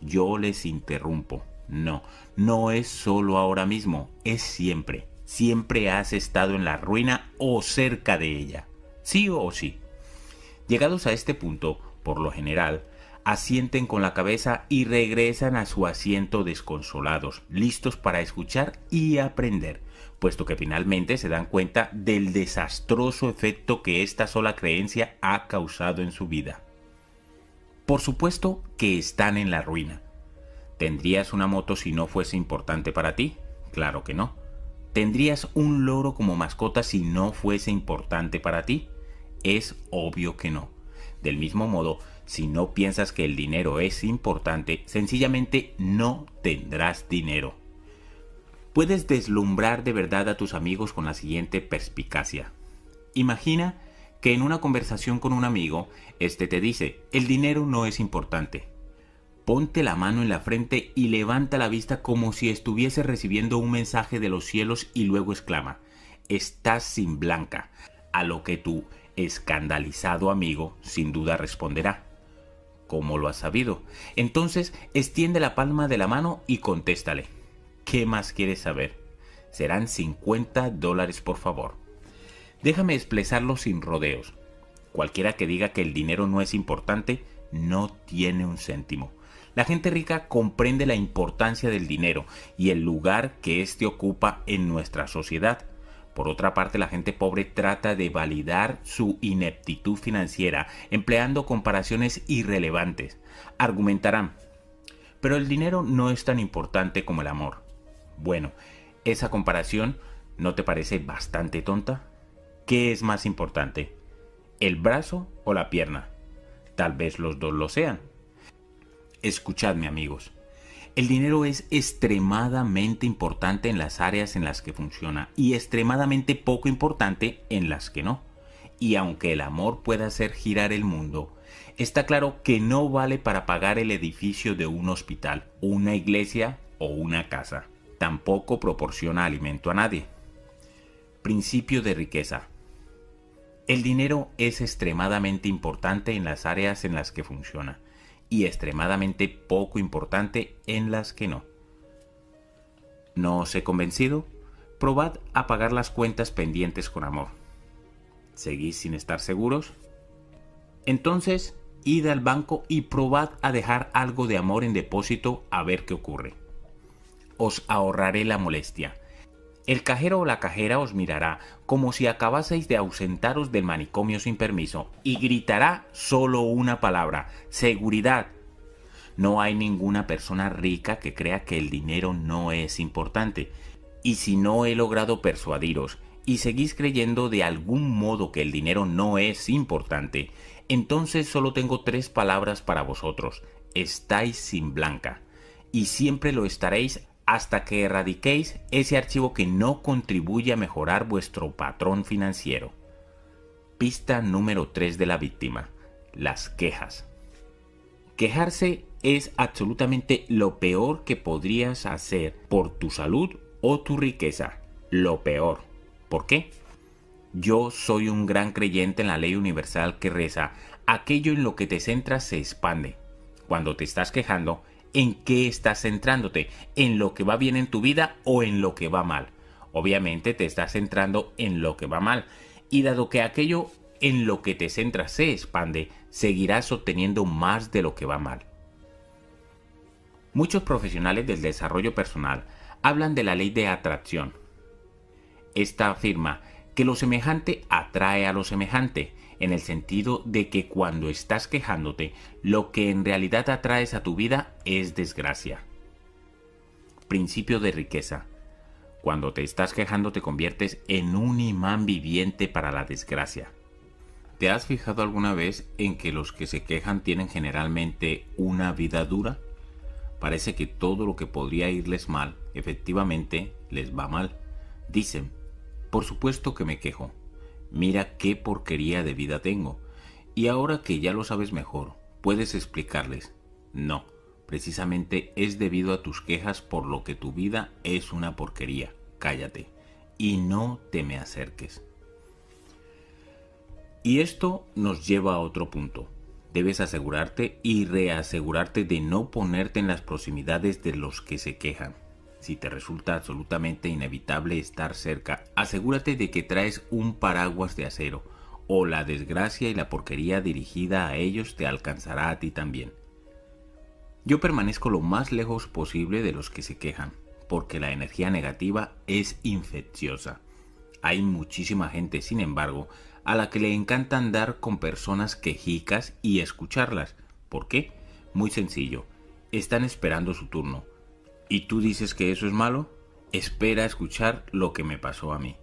yo les interrumpo. No, no es solo ahora mismo, es siempre siempre has estado en la ruina o cerca de ella. Sí o sí. Llegados a este punto, por lo general, asienten con la cabeza y regresan a su asiento desconsolados, listos para escuchar y aprender, puesto que finalmente se dan cuenta del desastroso efecto que esta sola creencia ha causado en su vida. Por supuesto que están en la ruina. ¿Tendrías una moto si no fuese importante para ti? Claro que no. ¿Tendrías un loro como mascota si no fuese importante para ti? Es obvio que no. Del mismo modo, si no piensas que el dinero es importante, sencillamente no tendrás dinero. Puedes deslumbrar de verdad a tus amigos con la siguiente perspicacia. Imagina que en una conversación con un amigo, este te dice, el dinero no es importante. Ponte la mano en la frente y levanta la vista como si estuviese recibiendo un mensaje de los cielos y luego exclama, estás sin blanca, a lo que tu escandalizado amigo sin duda responderá. ¿Cómo lo has sabido? Entonces extiende la palma de la mano y contéstale. ¿Qué más quieres saber? Serán 50 dólares por favor. Déjame expresarlo sin rodeos. Cualquiera que diga que el dinero no es importante no tiene un céntimo. La gente rica comprende la importancia del dinero y el lugar que éste ocupa en nuestra sociedad. Por otra parte, la gente pobre trata de validar su ineptitud financiera empleando comparaciones irrelevantes. Argumentarán, pero el dinero no es tan importante como el amor. Bueno, esa comparación ¿no te parece bastante tonta? ¿Qué es más importante? ¿El brazo o la pierna? Tal vez los dos lo sean. Escuchadme amigos, el dinero es extremadamente importante en las áreas en las que funciona y extremadamente poco importante en las que no. Y aunque el amor pueda hacer girar el mundo, está claro que no vale para pagar el edificio de un hospital, una iglesia o una casa. Tampoco proporciona alimento a nadie. Principio de riqueza. El dinero es extremadamente importante en las áreas en las que funciona y extremadamente poco importante en las que no. ¿No os he convencido? Probad a pagar las cuentas pendientes con amor. ¿Seguís sin estar seguros? Entonces, id al banco y probad a dejar algo de amor en depósito a ver qué ocurre. Os ahorraré la molestia el cajero o la cajera os mirará como si acabaseis de ausentaros del manicomio sin permiso y gritará solo una palabra, seguridad. No hay ninguna persona rica que crea que el dinero no es importante. Y si no he logrado persuadiros y seguís creyendo de algún modo que el dinero no es importante, entonces solo tengo tres palabras para vosotros. Estáis sin blanca. Y siempre lo estaréis hasta que erradiquéis ese archivo que no contribuye a mejorar vuestro patrón financiero. Pista número 3 de la víctima. Las quejas. Quejarse es absolutamente lo peor que podrías hacer por tu salud o tu riqueza. Lo peor. ¿Por qué? Yo soy un gran creyente en la ley universal que reza, aquello en lo que te centras se expande. Cuando te estás quejando, en qué estás centrándote, en lo que va bien en tu vida o en lo que va mal. Obviamente te estás centrando en lo que va mal, y dado que aquello en lo que te centras se expande, seguirás obteniendo más de lo que va mal. Muchos profesionales del desarrollo personal hablan de la ley de atracción. Esta afirma que lo semejante atrae a lo semejante, en el sentido de que cuando estás quejándote, lo que en realidad atraes a tu vida es desgracia. Principio de riqueza. Cuando te estás quejando te conviertes en un imán viviente para la desgracia. ¿Te has fijado alguna vez en que los que se quejan tienen generalmente una vida dura? Parece que todo lo que podría irles mal, efectivamente, les va mal. Dicen, por supuesto que me quejo. Mira qué porquería de vida tengo. Y ahora que ya lo sabes mejor, puedes explicarles. No, precisamente es debido a tus quejas por lo que tu vida es una porquería. Cállate. Y no te me acerques. Y esto nos lleva a otro punto debes asegurarte y reasegurarte de no ponerte en las proximidades de los que se quejan. Si te resulta absolutamente inevitable estar cerca, asegúrate de que traes un paraguas de acero, o la desgracia y la porquería dirigida a ellos te alcanzará a ti también. Yo permanezco lo más lejos posible de los que se quejan, porque la energía negativa es infecciosa. Hay muchísima gente, sin embargo, a la que le encanta andar con personas quejicas y escucharlas. ¿Por qué? Muy sencillo. Están esperando su turno. ¿Y tú dices que eso es malo? Espera a escuchar lo que me pasó a mí.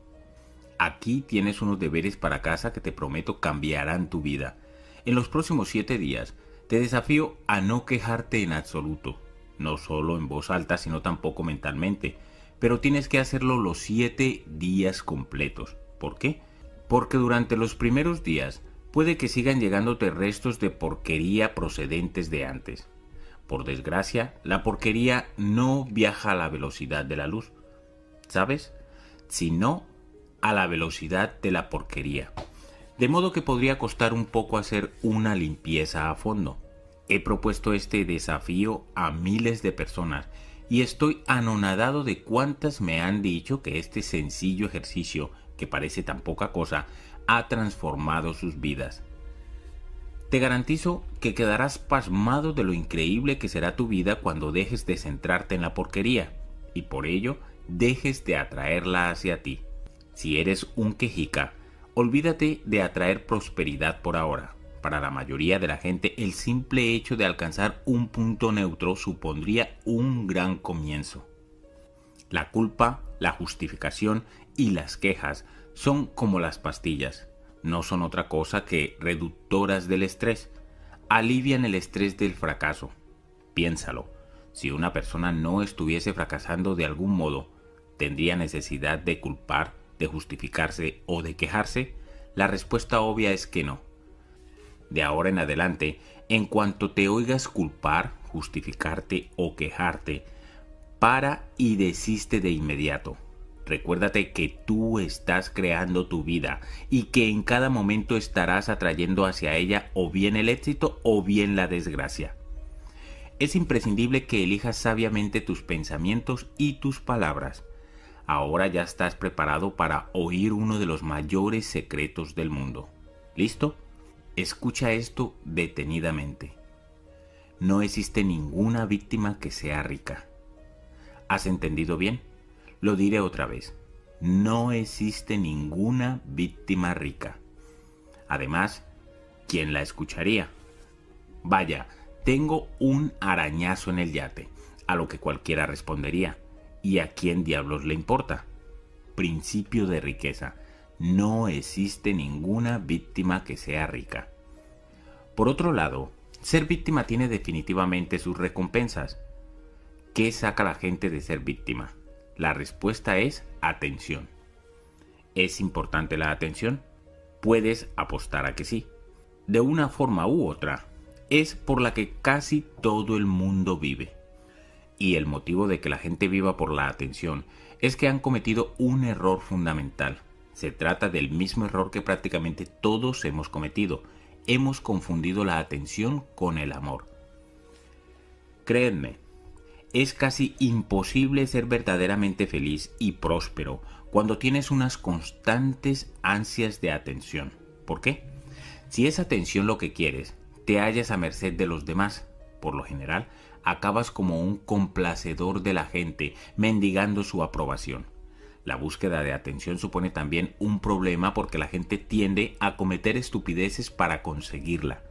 Aquí tienes unos deberes para casa que te prometo cambiarán tu vida. En los próximos siete días te desafío a no quejarte en absoluto, no solo en voz alta, sino tampoco mentalmente, pero tienes que hacerlo los siete días completos. ¿Por qué? porque durante los primeros días puede que sigan llegándote restos de porquería procedentes de antes. Por desgracia, la porquería no viaja a la velocidad de la luz, ¿sabes? Sino a la velocidad de la porquería. De modo que podría costar un poco hacer una limpieza a fondo. He propuesto este desafío a miles de personas y estoy anonadado de cuántas me han dicho que este sencillo ejercicio que parece tan poca cosa, ha transformado sus vidas. Te garantizo que quedarás pasmado de lo increíble que será tu vida cuando dejes de centrarte en la porquería y por ello dejes de atraerla hacia ti. Si eres un quejica, olvídate de atraer prosperidad por ahora. Para la mayoría de la gente, el simple hecho de alcanzar un punto neutro supondría un gran comienzo. La culpa, la justificación y las quejas son como las pastillas. No son otra cosa que reductoras del estrés. Alivian el estrés del fracaso. Piénsalo. Si una persona no estuviese fracasando de algún modo, ¿tendría necesidad de culpar, de justificarse o de quejarse? La respuesta obvia es que no. De ahora en adelante, en cuanto te oigas culpar, justificarte o quejarte, para y desiste de inmediato. Recuérdate que tú estás creando tu vida y que en cada momento estarás atrayendo hacia ella o bien el éxito o bien la desgracia. Es imprescindible que elijas sabiamente tus pensamientos y tus palabras. Ahora ya estás preparado para oír uno de los mayores secretos del mundo. ¿Listo? Escucha esto detenidamente. No existe ninguna víctima que sea rica. ¿Has entendido bien? Lo diré otra vez. No existe ninguna víctima rica. Además, ¿quién la escucharía? Vaya, tengo un arañazo en el yate, a lo que cualquiera respondería. ¿Y a quién diablos le importa? Principio de riqueza. No existe ninguna víctima que sea rica. Por otro lado, ser víctima tiene definitivamente sus recompensas. ¿Qué saca la gente de ser víctima? La respuesta es atención. ¿Es importante la atención? Puedes apostar a que sí. De una forma u otra, es por la que casi todo el mundo vive. Y el motivo de que la gente viva por la atención es que han cometido un error fundamental. Se trata del mismo error que prácticamente todos hemos cometido. Hemos confundido la atención con el amor. Créanme, es casi imposible ser verdaderamente feliz y próspero cuando tienes unas constantes ansias de atención. ¿Por qué? Si es atención lo que quieres, te hallas a merced de los demás. Por lo general, acabas como un complacedor de la gente, mendigando su aprobación. La búsqueda de atención supone también un problema porque la gente tiende a cometer estupideces para conseguirla.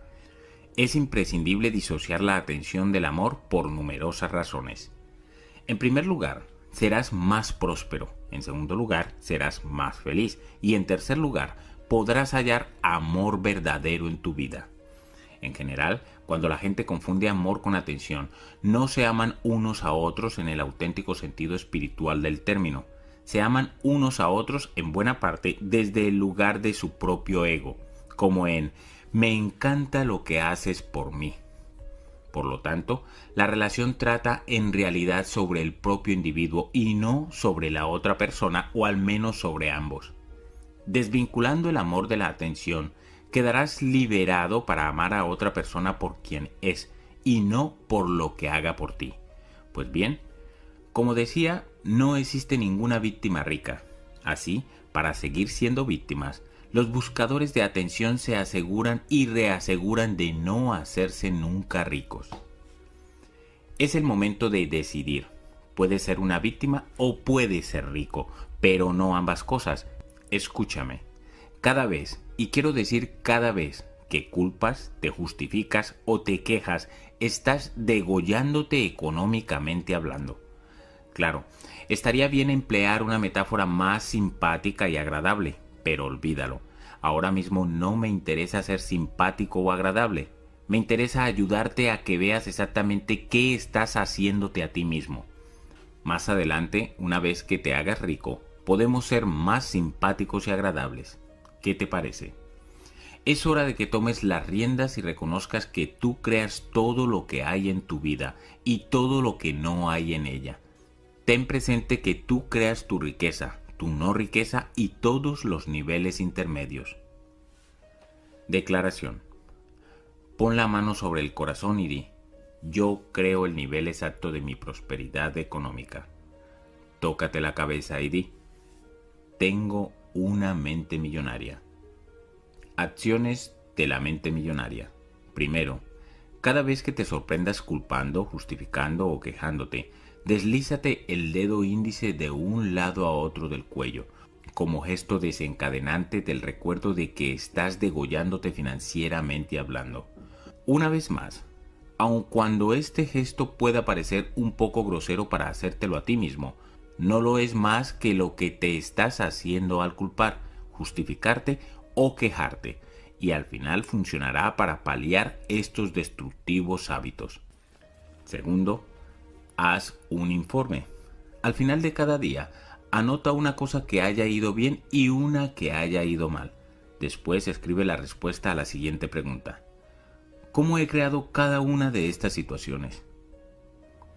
Es imprescindible disociar la atención del amor por numerosas razones. En primer lugar, serás más próspero. En segundo lugar, serás más feliz. Y en tercer lugar, podrás hallar amor verdadero en tu vida. En general, cuando la gente confunde amor con atención, no se aman unos a otros en el auténtico sentido espiritual del término. Se aman unos a otros en buena parte desde el lugar de su propio ego, como en me encanta lo que haces por mí. Por lo tanto, la relación trata en realidad sobre el propio individuo y no sobre la otra persona o al menos sobre ambos. Desvinculando el amor de la atención, quedarás liberado para amar a otra persona por quien es y no por lo que haga por ti. Pues bien, como decía, no existe ninguna víctima rica. Así, para seguir siendo víctimas, los buscadores de atención se aseguran y reaseguran de no hacerse nunca ricos. Es el momento de decidir. Puede ser una víctima o puede ser rico, pero no ambas cosas. Escúchame. Cada vez, y quiero decir cada vez, que culpas, te justificas o te quejas, estás degollándote económicamente hablando. Claro, estaría bien emplear una metáfora más simpática y agradable, pero olvídalo. Ahora mismo no me interesa ser simpático o agradable. Me interesa ayudarte a que veas exactamente qué estás haciéndote a ti mismo. Más adelante, una vez que te hagas rico, podemos ser más simpáticos y agradables. ¿Qué te parece? Es hora de que tomes las riendas y reconozcas que tú creas todo lo que hay en tu vida y todo lo que no hay en ella. Ten presente que tú creas tu riqueza, tu no riqueza y todos los niveles intermedios. Declaración. Pon la mano sobre el corazón y di, yo creo el nivel exacto de mi prosperidad económica. Tócate la cabeza y di, tengo una mente millonaria. Acciones de la mente millonaria. Primero, cada vez que te sorprendas culpando, justificando o quejándote, Deslízate el dedo índice de un lado a otro del cuello, como gesto desencadenante del recuerdo de que estás degollándote financieramente hablando. Una vez más, aun cuando este gesto pueda parecer un poco grosero para hacértelo a ti mismo, no lo es más que lo que te estás haciendo al culpar, justificarte o quejarte, y al final funcionará para paliar estos destructivos hábitos. Segundo, haz un informe. Al final de cada día, anota una cosa que haya ido bien y una que haya ido mal. Después escribe la respuesta a la siguiente pregunta. ¿Cómo he creado cada una de estas situaciones?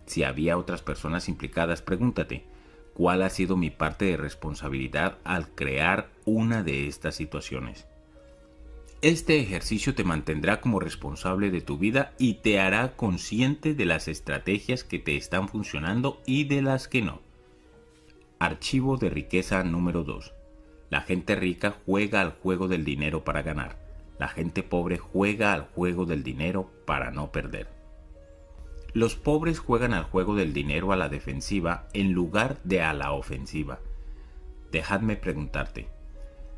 Si había otras personas implicadas, pregúntate, ¿cuál ha sido mi parte de responsabilidad al crear una de estas situaciones? Este ejercicio te mantendrá como responsable de tu vida y te hará consciente de las estrategias que te están funcionando y de las que no. Archivo de riqueza número 2. La gente rica juega al juego del dinero para ganar. La gente pobre juega al juego del dinero para no perder. Los pobres juegan al juego del dinero a la defensiva en lugar de a la ofensiva. Dejadme preguntarte,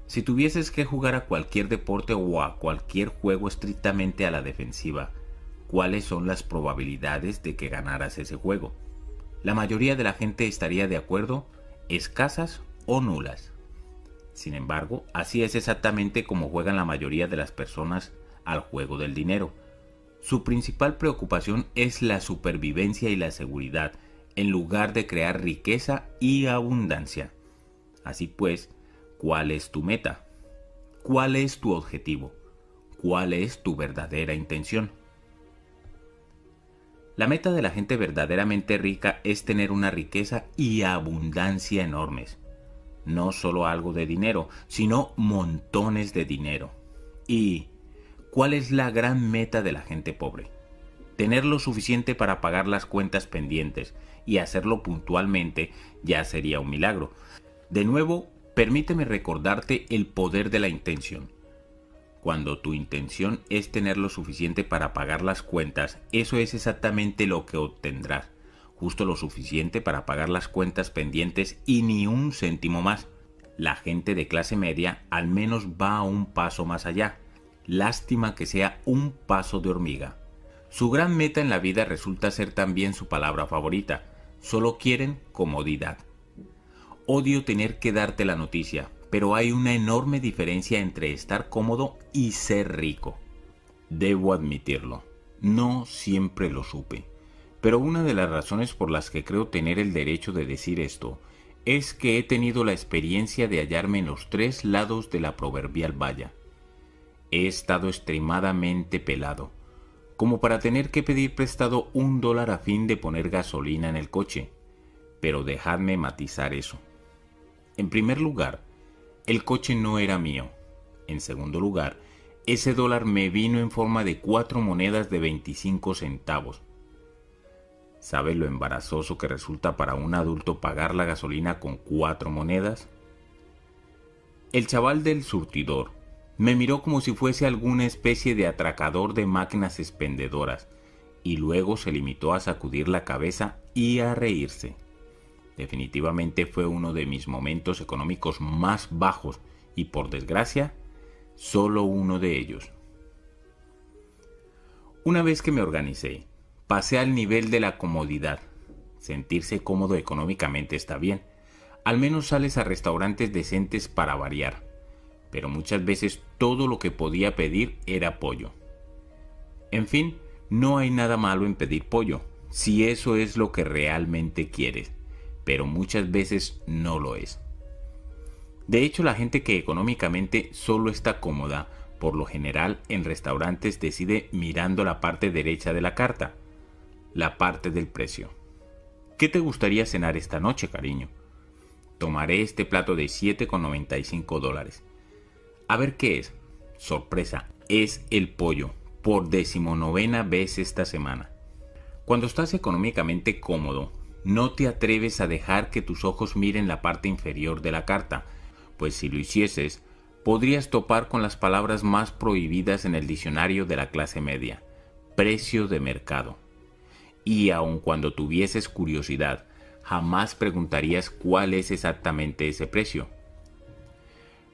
si tuvieses que jugar a cualquier deporte o a cualquier juego estrictamente a la defensiva, ¿cuáles son las probabilidades de que ganaras ese juego? La mayoría de la gente estaría de acuerdo, escasas o nulas. Sin embargo, así es exactamente como juegan la mayoría de las personas al juego del dinero. Su principal preocupación es la supervivencia y la seguridad, en lugar de crear riqueza y abundancia. Así pues, ¿Cuál es tu meta? ¿Cuál es tu objetivo? ¿Cuál es tu verdadera intención? La meta de la gente verdaderamente rica es tener una riqueza y abundancia enormes. No solo algo de dinero, sino montones de dinero. ¿Y cuál es la gran meta de la gente pobre? Tener lo suficiente para pagar las cuentas pendientes y hacerlo puntualmente ya sería un milagro De nuevo, permíteme recordarte el poder de la intención. Cuando tu intención es tener lo suficiente para pagar las cuentas, eso es exactamente lo que obtendrás. Justo lo suficiente para pagar las cuentas pendientes y ni un céntimo más. La gente de clase media al menos va un paso más allá. Lástima que sea un paso de hormiga. Su gran meta en la vida resulta ser también su palabra favorita. Solo quieren comodidad. Odio tener que darte la noticia, pero hay una enorme diferencia entre estar cómodo y ser rico. Debo admitirlo, no siempre lo supe, pero una de las razones por las que creo tener el derecho de decir esto es que he tenido la experiencia de hallarme en los tres lados de la proverbial valla. He estado extremadamente pelado, como para tener que pedir prestado un dólar a fin de poner gasolina en el coche. Pero dejadme matizar eso. En primer lugar, el coche no era mío. En segundo lugar, ese dólar me vino en forma de cuatro monedas de 25 centavos. ¿Sabes lo embarazoso que resulta para un adulto pagar la gasolina con cuatro monedas? El chaval del surtidor me miró como si fuese alguna especie de atracador de máquinas expendedoras y luego se limitó a sacudir la cabeza y a reírse. Definitivamente fue uno de mis momentos económicos más bajos y por desgracia, solo uno de ellos. Una vez que me organicé, pasé al nivel de la comodidad. Sentirse cómodo económicamente está bien. Al menos sales a restaurantes decentes para variar. Pero muchas veces todo lo que podía pedir era pollo. En fin, no hay nada malo en pedir pollo, si eso es lo que realmente quieres pero muchas veces no lo es. De hecho, la gente que económicamente solo está cómoda, por lo general en restaurantes decide mirando la parte derecha de la carta, la parte del precio. ¿Qué te gustaría cenar esta noche, cariño? Tomaré este plato de 7,95 dólares. A ver qué es. Sorpresa, es el pollo, por decimonovena vez esta semana. Cuando estás económicamente cómodo, no te atreves a dejar que tus ojos miren la parte inferior de la carta, pues si lo hicieses, podrías topar con las palabras más prohibidas en el diccionario de la clase media, precio de mercado. Y aun cuando tuvieses curiosidad, jamás preguntarías cuál es exactamente ese precio.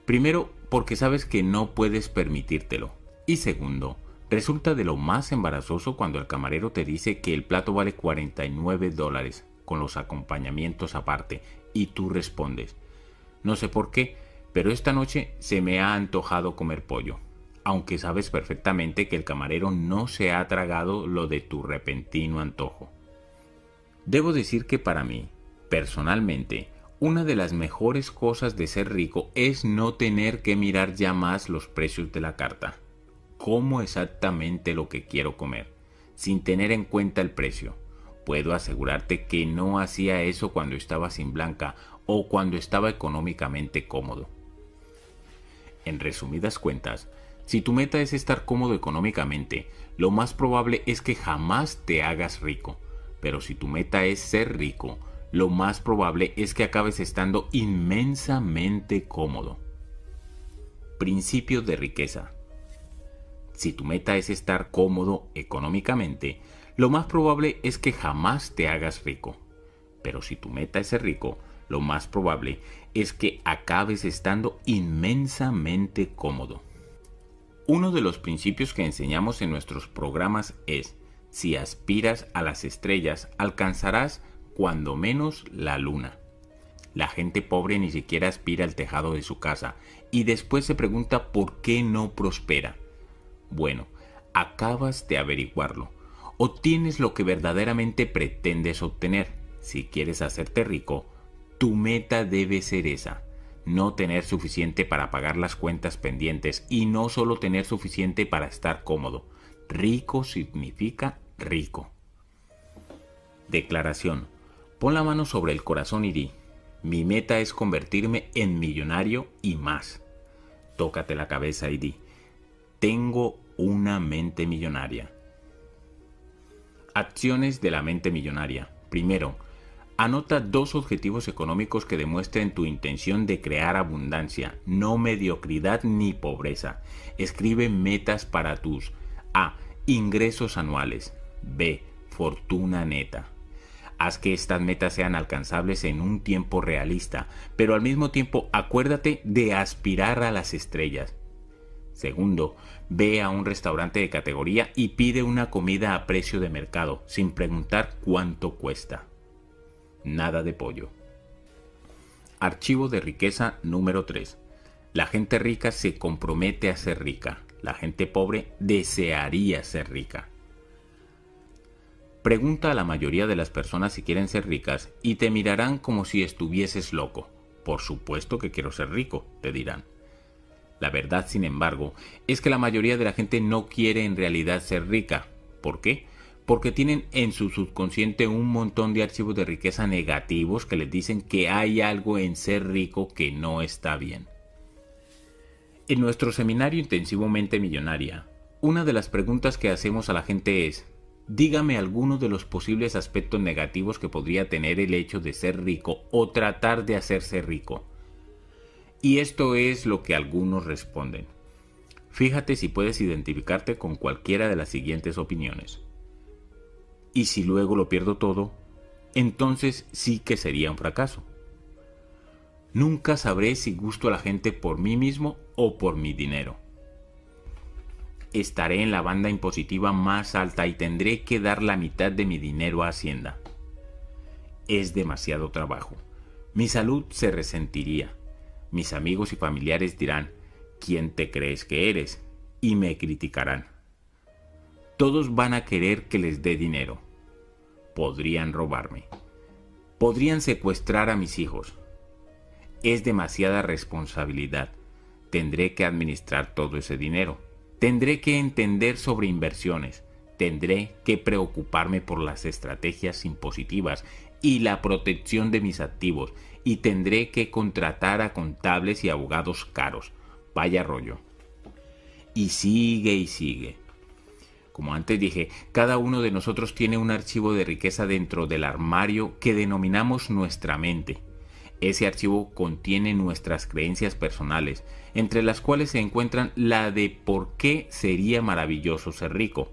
Primero, porque sabes que no puedes permitírtelo. Y segundo, resulta de lo más embarazoso cuando el camarero te dice que el plato vale 49 dólares con los acompañamientos aparte y tú respondes, no sé por qué, pero esta noche se me ha antojado comer pollo, aunque sabes perfectamente que el camarero no se ha tragado lo de tu repentino antojo. Debo decir que para mí, personalmente, una de las mejores cosas de ser rico es no tener que mirar ya más los precios de la carta. Como exactamente lo que quiero comer, sin tener en cuenta el precio puedo asegurarte que no hacía eso cuando estaba sin blanca o cuando estaba económicamente cómodo. En resumidas cuentas, si tu meta es estar cómodo económicamente, lo más probable es que jamás te hagas rico. Pero si tu meta es ser rico, lo más probable es que acabes estando inmensamente cómodo. Principio de riqueza. Si tu meta es estar cómodo económicamente, lo más probable es que jamás te hagas rico. Pero si tu meta es ser rico, lo más probable es que acabes estando inmensamente cómodo. Uno de los principios que enseñamos en nuestros programas es, si aspiras a las estrellas, alcanzarás cuando menos la luna. La gente pobre ni siquiera aspira al tejado de su casa y después se pregunta por qué no prospera. Bueno, acabas de averiguarlo obtienes lo que verdaderamente pretendes obtener. Si quieres hacerte rico, tu meta debe ser esa. No tener suficiente para pagar las cuentas pendientes y no solo tener suficiente para estar cómodo. Rico significa rico. Declaración. Pon la mano sobre el corazón y di, mi meta es convertirme en millonario y más. Tócate la cabeza y di, tengo una mente millonaria. Acciones de la mente millonaria. Primero, Anota dos objetivos económicos que demuestren tu intención de crear abundancia, no mediocridad ni pobreza. Escribe metas para tus A. Ingresos anuales. B. Fortuna neta. Haz que estas metas sean alcanzables en un tiempo realista, pero al mismo tiempo acuérdate de aspirar a las estrellas. Segundo, ve a un restaurante de categoría y pide una comida a precio de mercado, sin preguntar cuánto cuesta. Nada de pollo. Archivo de riqueza número 3. La gente rica se compromete a ser rica. La gente pobre desearía ser rica. Pregunta a la mayoría de las personas si quieren ser ricas y te mirarán como si estuvieses loco. Por supuesto que quiero ser rico, te dirán. La verdad, sin embargo, es que la mayoría de la gente no quiere en realidad ser rica. ¿Por qué? Porque tienen en su subconsciente un montón de archivos de riqueza negativos que les dicen que hay algo en ser rico que no está bien. En nuestro seminario intensivamente millonaria, una de las preguntas que hacemos a la gente es, dígame algunos de los posibles aspectos negativos que podría tener el hecho de ser rico o tratar de hacerse rico. Y esto es lo que algunos responden. Fíjate si puedes identificarte con cualquiera de las siguientes opiniones. Y si luego lo pierdo todo, entonces sí que sería un fracaso. Nunca sabré si gusto a la gente por mí mismo o por mi dinero estaré en la banda impositiva más alta y tendré que dar la mitad de mi dinero a Hacienda. Es demasiado trabajo. Mi salud se resentiría. Mis amigos y familiares dirán, ¿quién te crees que eres? y me criticarán. Todos van a querer que les dé dinero. Podrían robarme. Podrían secuestrar a mis hijos. Es demasiada responsabilidad. Tendré que administrar todo ese dinero Tendré que entender sobre inversiones, tendré que preocuparme por las estrategias impositivas y la protección de mis activos, y tendré que contratar a contables y abogados caros. Vaya rollo. Y sigue y sigue. Como antes dije, cada uno de nosotros tiene un archivo de riqueza dentro del armario que denominamos nuestra mente. Ese archivo contiene nuestras creencias personales, entre las cuales se encuentran la de por qué sería maravilloso ser rico.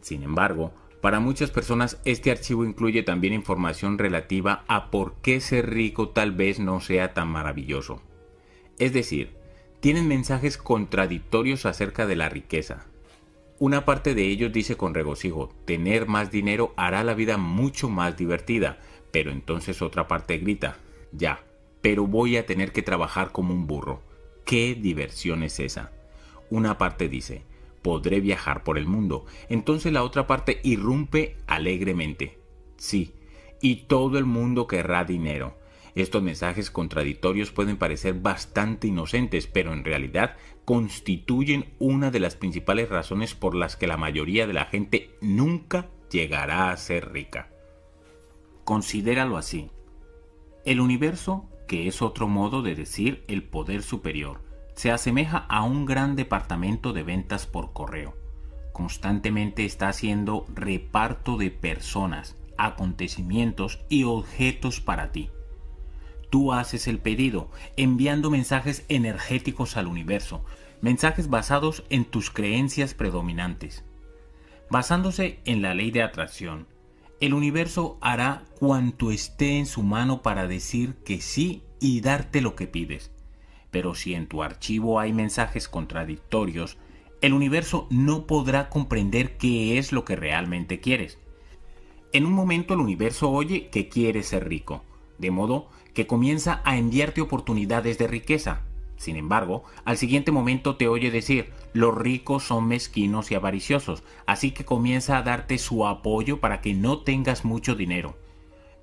Sin embargo, para muchas personas este archivo incluye también información relativa a por qué ser rico tal vez no sea tan maravilloso. Es decir, tienen mensajes contradictorios acerca de la riqueza. Una parte de ellos dice con regocijo, tener más dinero hará la vida mucho más divertida, pero entonces otra parte grita, ya, pero voy a tener que trabajar como un burro. ¿Qué diversión es esa? Una parte dice, podré viajar por el mundo. Entonces la otra parte irrumpe alegremente. Sí, y todo el mundo querrá dinero. Estos mensajes contradictorios pueden parecer bastante inocentes, pero en realidad constituyen una de las principales razones por las que la mayoría de la gente nunca llegará a ser rica. Considéralo así. El universo, que es otro modo de decir el poder superior, se asemeja a un gran departamento de ventas por correo. Constantemente está haciendo reparto de personas, acontecimientos y objetos para ti. Tú haces el pedido, enviando mensajes energéticos al universo, mensajes basados en tus creencias predominantes. Basándose en la ley de atracción, el universo hará cuanto esté en su mano para decir que sí y darte lo que pides. Pero si en tu archivo hay mensajes contradictorios, el universo no podrá comprender qué es lo que realmente quieres. En un momento el universo oye que quieres ser rico, de modo que comienza a enviarte oportunidades de riqueza, sin embargo, al siguiente momento te oye decir, los ricos son mezquinos y avariciosos, así que comienza a darte su apoyo para que no tengas mucho dinero.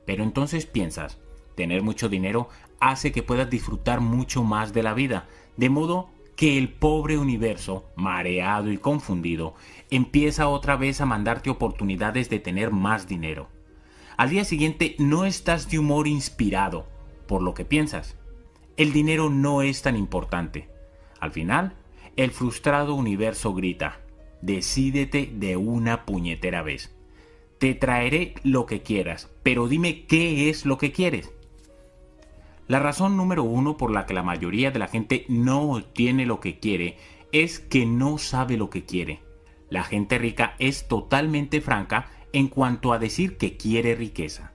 Pero entonces piensas, tener mucho dinero hace que puedas disfrutar mucho más de la vida, de modo que el pobre universo, mareado y confundido, empieza otra vez a mandarte oportunidades de tener más dinero. Al día siguiente no estás de humor inspirado por lo que piensas el dinero no es tan importante. Al final, el frustrado universo grita, decídete de una puñetera vez. te traeré lo que quieras, pero dime qué es lo que quieres. La razón número uno por la que la mayoría de la gente no obtiene lo que quiere es que no sabe lo que quiere. La gente rica es totalmente franca en cuanto a decir que quiere riqueza.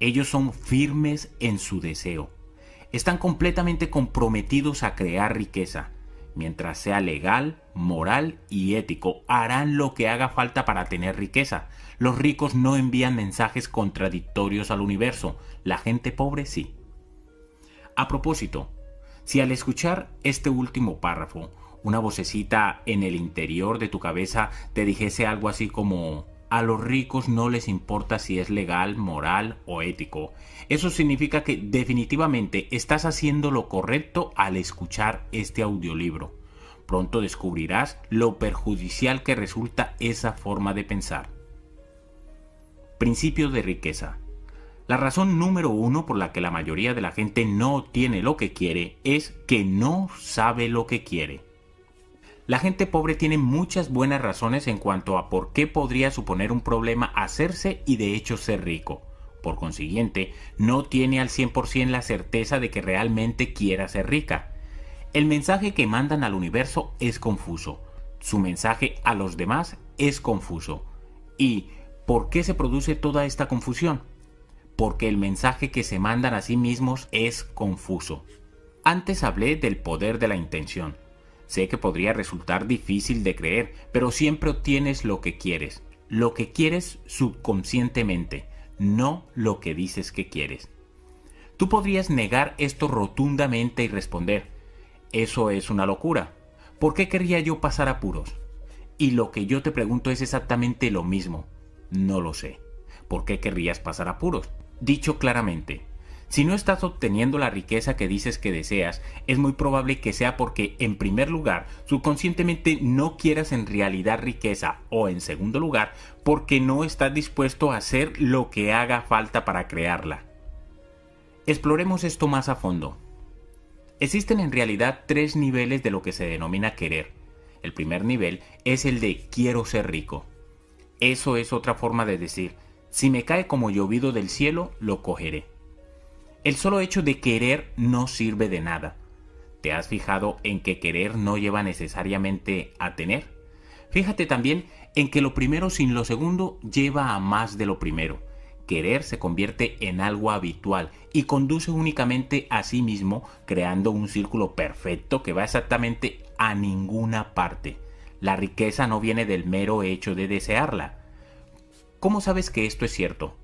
Ellos son firmes en su deseo. Están completamente comprometidos a crear riqueza. Mientras sea legal, moral y ético, harán lo que haga falta para tener riqueza. Los ricos no envían mensajes contradictorios al universo, la gente pobre sí. A propósito, si al escuchar este último párrafo, una vocecita en el interior de tu cabeza te dijese algo así como a los ricos no les importa si es legal, moral o ético. Eso significa que definitivamente estás haciendo lo correcto al escuchar este audiolibro. Pronto descubrirás lo perjudicial que resulta esa forma de pensar. Principio de riqueza. La razón número uno por la que la mayoría de la gente no tiene lo que quiere es que no sabe lo que quiere. La gente pobre tiene muchas buenas razones en cuanto a por qué podría suponer un problema hacerse y de hecho ser rico. Por consiguiente, no tiene al 100% la certeza de que realmente quiera ser rica. El mensaje que mandan al universo es confuso. Su mensaje a los demás es confuso. ¿Y por qué se produce toda esta confusión? Porque el mensaje que se mandan a sí mismos es confuso. Antes hablé del poder de la intención. Sé que podría resultar difícil de creer, pero siempre obtienes lo que quieres, lo que quieres subconscientemente, no lo que dices que quieres. Tú podrías negar esto rotundamente y responder, eso es una locura. ¿Por qué querría yo pasar apuros? Y lo que yo te pregunto es exactamente lo mismo. No lo sé. ¿Por qué querrías pasar apuros? Dicho claramente, si no estás obteniendo la riqueza que dices que deseas, es muy probable que sea porque, en primer lugar, subconscientemente no quieras en realidad riqueza o, en segundo lugar, porque no estás dispuesto a hacer lo que haga falta para crearla. Exploremos esto más a fondo. Existen en realidad tres niveles de lo que se denomina querer. El primer nivel es el de quiero ser rico. Eso es otra forma de decir, si me cae como llovido del cielo, lo cogeré. El solo hecho de querer no sirve de nada. ¿Te has fijado en que querer no lleva necesariamente a tener? Fíjate también en que lo primero sin lo segundo lleva a más de lo primero. Querer se convierte en algo habitual y conduce únicamente a sí mismo, creando un círculo perfecto que va exactamente a ninguna parte. La riqueza no viene del mero hecho de desearla. ¿Cómo sabes que esto es cierto?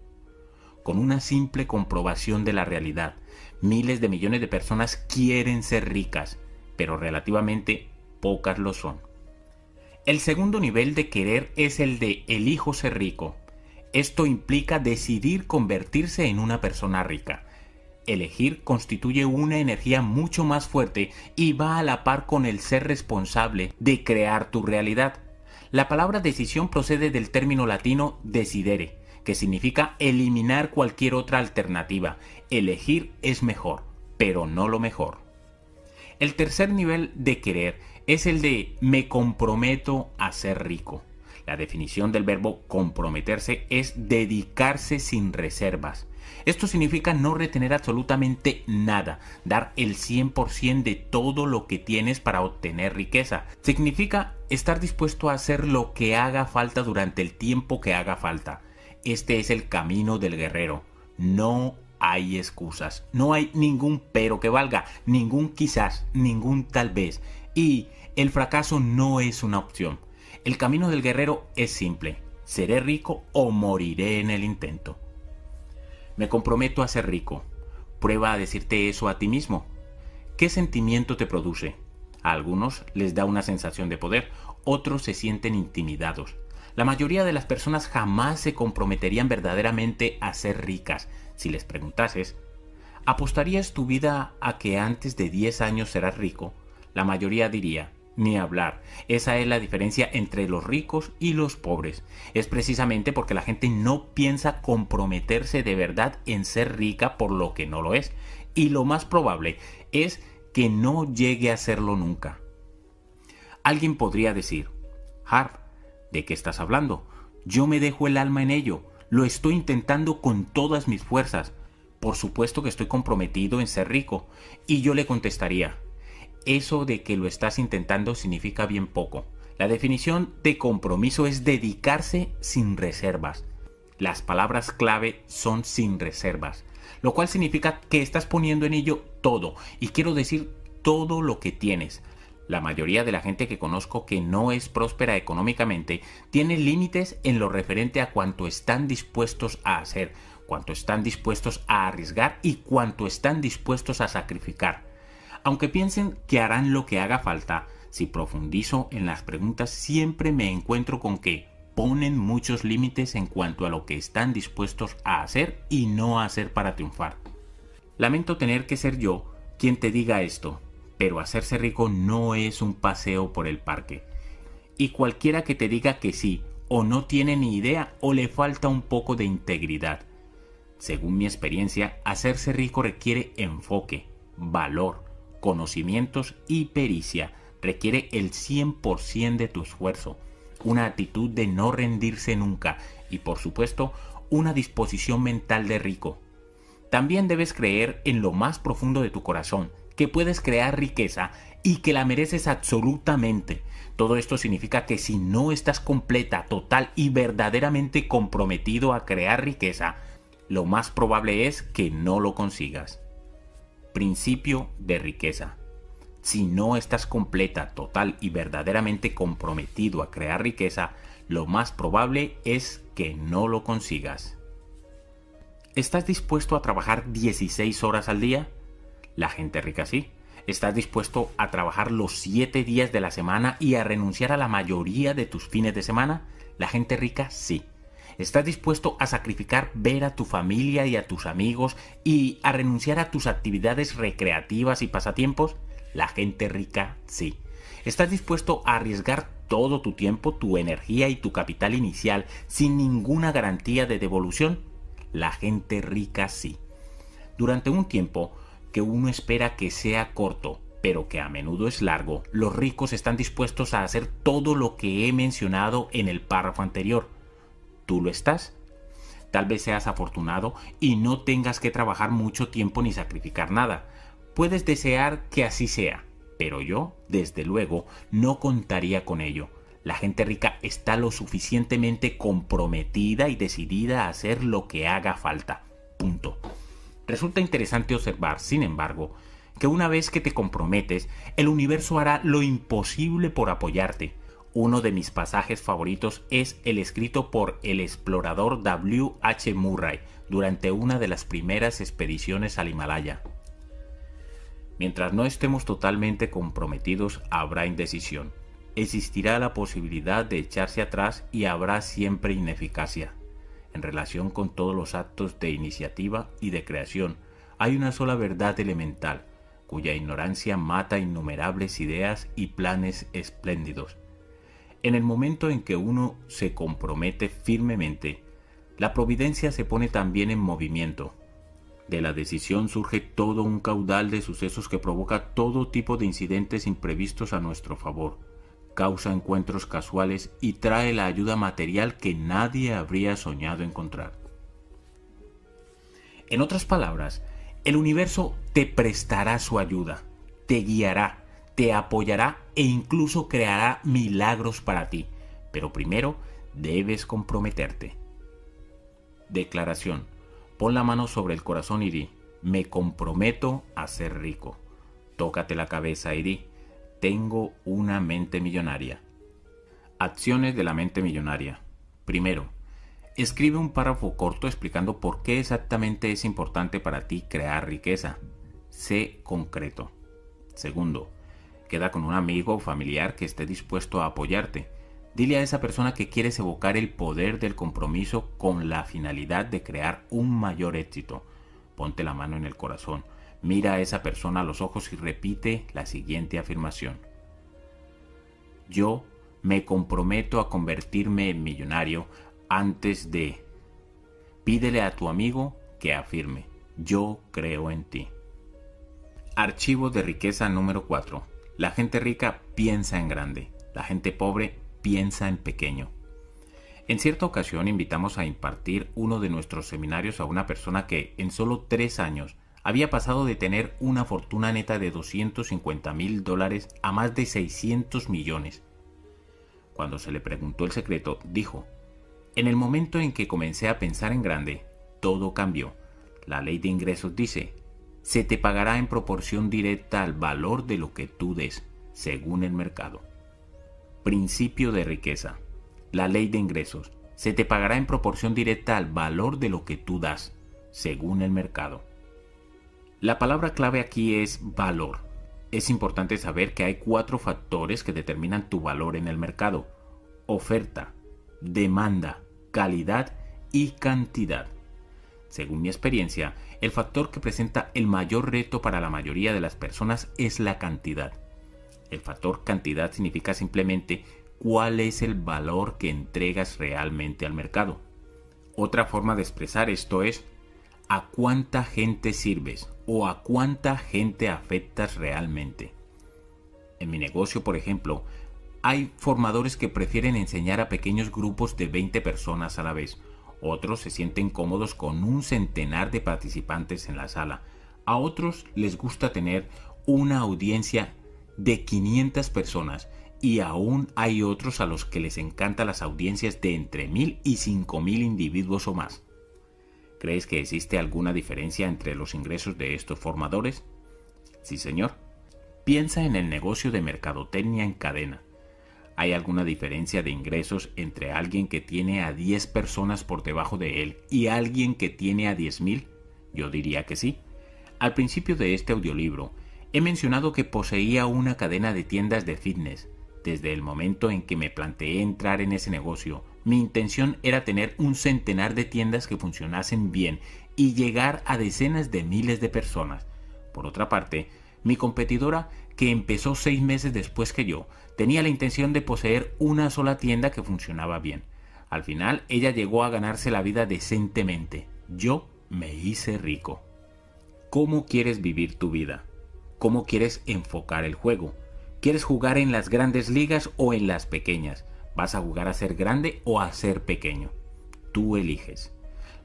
con una simple comprobación de la realidad. Miles de millones de personas quieren ser ricas, pero relativamente pocas lo son. El segundo nivel de querer es el de elijo ser rico. Esto implica decidir convertirse en una persona rica. Elegir constituye una energía mucho más fuerte y va a la par con el ser responsable de crear tu realidad. La palabra decisión procede del término latino decidere, que significa eliminar cualquier otra alternativa. Elegir es mejor, pero no lo mejor. El tercer nivel de querer es el de me comprometo a ser rico. La definición del verbo comprometerse es dedicarse sin reservas. Esto significa no retener absolutamente nada, dar el 100% de todo lo que tienes para obtener riqueza. Significa estar dispuesto a hacer lo que haga falta durante el tiempo que haga falta. Este es el camino del guerrero. No hay excusas, no hay ningún pero que valga, ningún quizás, ningún tal vez. Y el fracaso no es una opción. El camino del guerrero es simple. Seré rico o moriré en el intento. Me comprometo a ser rico. Prueba a decirte eso a ti mismo. ¿Qué sentimiento te produce? A algunos les da una sensación de poder, otros se sienten intimidados, la mayoría de las personas jamás se comprometerían verdaderamente a ser ricas. Si les preguntases, ¿apostarías tu vida a que antes de 10 años serás rico? La mayoría diría, ni hablar. Esa es la diferencia entre los ricos y los pobres. Es precisamente porque la gente no piensa comprometerse de verdad en ser rica por lo que no lo es. Y lo más probable es que no llegue a serlo nunca. Alguien podría decir, Harp, ¿De qué estás hablando? Yo me dejo el alma en ello. Lo estoy intentando con todas mis fuerzas. Por supuesto que estoy comprometido en ser rico. Y yo le contestaría, eso de que lo estás intentando significa bien poco. La definición de compromiso es dedicarse sin reservas. Las palabras clave son sin reservas, lo cual significa que estás poniendo en ello todo, y quiero decir todo lo que tienes. La mayoría de la gente que conozco que no es próspera económicamente tiene límites en lo referente a cuánto están dispuestos a hacer, cuánto están dispuestos a arriesgar y cuánto están dispuestos a sacrificar. Aunque piensen que harán lo que haga falta, si profundizo en las preguntas siempre me encuentro con que ponen muchos límites en cuanto a lo que están dispuestos a hacer y no a hacer para triunfar. Lamento tener que ser yo quien te diga esto, pero hacerse rico no es un paseo por el parque. Y cualquiera que te diga que sí, o no tiene ni idea o le falta un poco de integridad. Según mi experiencia, hacerse rico requiere enfoque, valor, conocimientos y pericia. Requiere el 100% de tu esfuerzo una actitud de no rendirse nunca y por supuesto una disposición mental de rico. También debes creer en lo más profundo de tu corazón, que puedes crear riqueza y que la mereces absolutamente. Todo esto significa que si no estás completa, total y verdaderamente comprometido a crear riqueza, lo más probable es que no lo consigas. Principio de riqueza. Si no estás completa, total y verdaderamente comprometido a crear riqueza, lo más probable es que no lo consigas. ¿Estás dispuesto a trabajar 16 horas al día? La gente rica sí. ¿Estás dispuesto a trabajar los 7 días de la semana y a renunciar a la mayoría de tus fines de semana? La gente rica sí. ¿Estás dispuesto a sacrificar ver a tu familia y a tus amigos y a renunciar a tus actividades recreativas y pasatiempos? La gente rica sí. ¿Estás dispuesto a arriesgar todo tu tiempo, tu energía y tu capital inicial sin ninguna garantía de devolución? La gente rica sí. Durante un tiempo que uno espera que sea corto, pero que a menudo es largo, los ricos están dispuestos a hacer todo lo que he mencionado en el párrafo anterior. ¿Tú lo estás? Tal vez seas afortunado y no tengas que trabajar mucho tiempo ni sacrificar nada, Puedes desear que así sea, pero yo, desde luego, no contaría con ello. La gente rica está lo suficientemente comprometida y decidida a hacer lo que haga falta. Punto. Resulta interesante observar, sin embargo, que una vez que te comprometes, el universo hará lo imposible por apoyarte. Uno de mis pasajes favoritos es el escrito por el explorador W. H. Murray durante una de las primeras expediciones al Himalaya. Mientras no estemos totalmente comprometidos habrá indecisión. Existirá la posibilidad de echarse atrás y habrá siempre ineficacia. En relación con todos los actos de iniciativa y de creación, hay una sola verdad elemental, cuya ignorancia mata innumerables ideas y planes espléndidos. En el momento en que uno se compromete firmemente, la providencia se pone también en movimiento, de la decisión surge todo un caudal de sucesos que provoca todo tipo de incidentes imprevistos a nuestro favor, causa encuentros casuales y trae la ayuda material que nadie habría soñado encontrar. En otras palabras, el universo te prestará su ayuda, te guiará, te apoyará e incluso creará milagros para ti, pero primero debes comprometerte. Declaración Pon la mano sobre el corazón y di, me comprometo a ser rico. Tócate la cabeza y di, tengo una mente millonaria. Acciones de la mente millonaria. Primero, escribe un párrafo corto explicando por qué exactamente es importante para ti crear riqueza. Sé concreto. Segundo, queda con un amigo o familiar que esté dispuesto a apoyarte Dile a esa persona que quieres evocar el poder del compromiso con la finalidad de crear un mayor éxito. Ponte la mano en el corazón, mira a esa persona a los ojos y repite la siguiente afirmación. Yo me comprometo a convertirme en millonario antes de... Pídele a tu amigo que afirme, yo creo en ti. Archivo de riqueza número 4. La gente rica piensa en grande, la gente pobre piensa en pequeño. En cierta ocasión invitamos a impartir uno de nuestros seminarios a una persona que en solo tres años había pasado de tener una fortuna neta de 250 mil dólares a más de 600 millones. Cuando se le preguntó el secreto, dijo, en el momento en que comencé a pensar en grande, todo cambió. La ley de ingresos dice, se te pagará en proporción directa al valor de lo que tú des, según el mercado. Principio de riqueza la ley de ingresos. Se te pagará en proporción directa al valor de lo que tú das, según el mercado. La palabra clave aquí es valor. Es importante saber que hay cuatro factores que determinan tu valor en el mercado. Oferta, demanda, calidad y cantidad. Según mi experiencia, el factor que presenta el mayor reto para la mayoría de las personas es la cantidad. El factor cantidad significa simplemente cuál es el valor que entregas realmente al mercado. Otra forma de expresar esto es a cuánta gente sirves o a cuánta gente afectas realmente. En mi negocio, por ejemplo, hay formadores que prefieren enseñar a pequeños grupos de 20 personas a la vez. Otros se sienten cómodos con un centenar de participantes en la sala. A otros les gusta tener una audiencia de 500 personas y aún hay otros a los que les encantan las audiencias de entre mil y cinco mil individuos o más. ¿Crees que existe alguna diferencia entre los ingresos de estos formadores? Sí, señor. Piensa en el negocio de mercadotecnia en cadena. ¿Hay alguna diferencia de ingresos entre alguien que tiene a 10 personas por debajo de él y alguien que tiene a mil? Yo diría que sí. Al principio de este audiolibro, he mencionado que poseía una cadena de tiendas de fitness, desde el momento en que me planteé entrar en ese negocio, mi intención era tener un centenar de tiendas que funcionasen bien y llegar a decenas de miles de personas. Por otra parte, mi competidora, que empezó seis meses después que yo, tenía la intención de poseer una sola tienda que funcionaba bien. Al final, ella llegó a ganarse la vida decentemente. Yo me hice rico. ¿Cómo quieres vivir tu vida? ¿Cómo quieres enfocar el juego? ¿Quieres jugar en las grandes ligas o en las pequeñas? ¿Vas a jugar a ser grande o a ser pequeño? Tú eliges.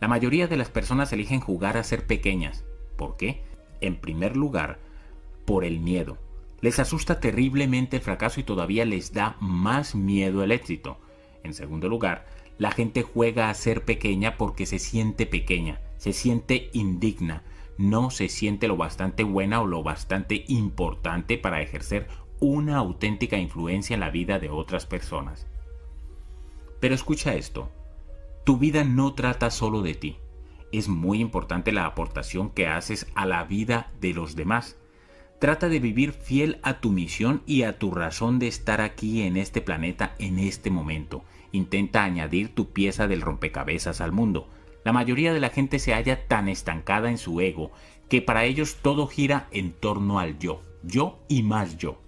La mayoría de las personas eligen jugar a ser pequeñas. ¿Por qué? En primer lugar, por el miedo. Les asusta terriblemente el fracaso y todavía les da más miedo el éxito. En segundo lugar, la gente juega a ser pequeña porque se siente pequeña, se siente indigna, no se siente lo bastante buena o lo bastante importante para ejercer una auténtica influencia en la vida de otras personas. Pero escucha esto, tu vida no trata solo de ti. Es muy importante la aportación que haces a la vida de los demás. Trata de vivir fiel a tu misión y a tu razón de estar aquí en este planeta en este momento. Intenta añadir tu pieza del rompecabezas al mundo. La mayoría de la gente se halla tan estancada en su ego que para ellos todo gira en torno al yo, yo y más yo.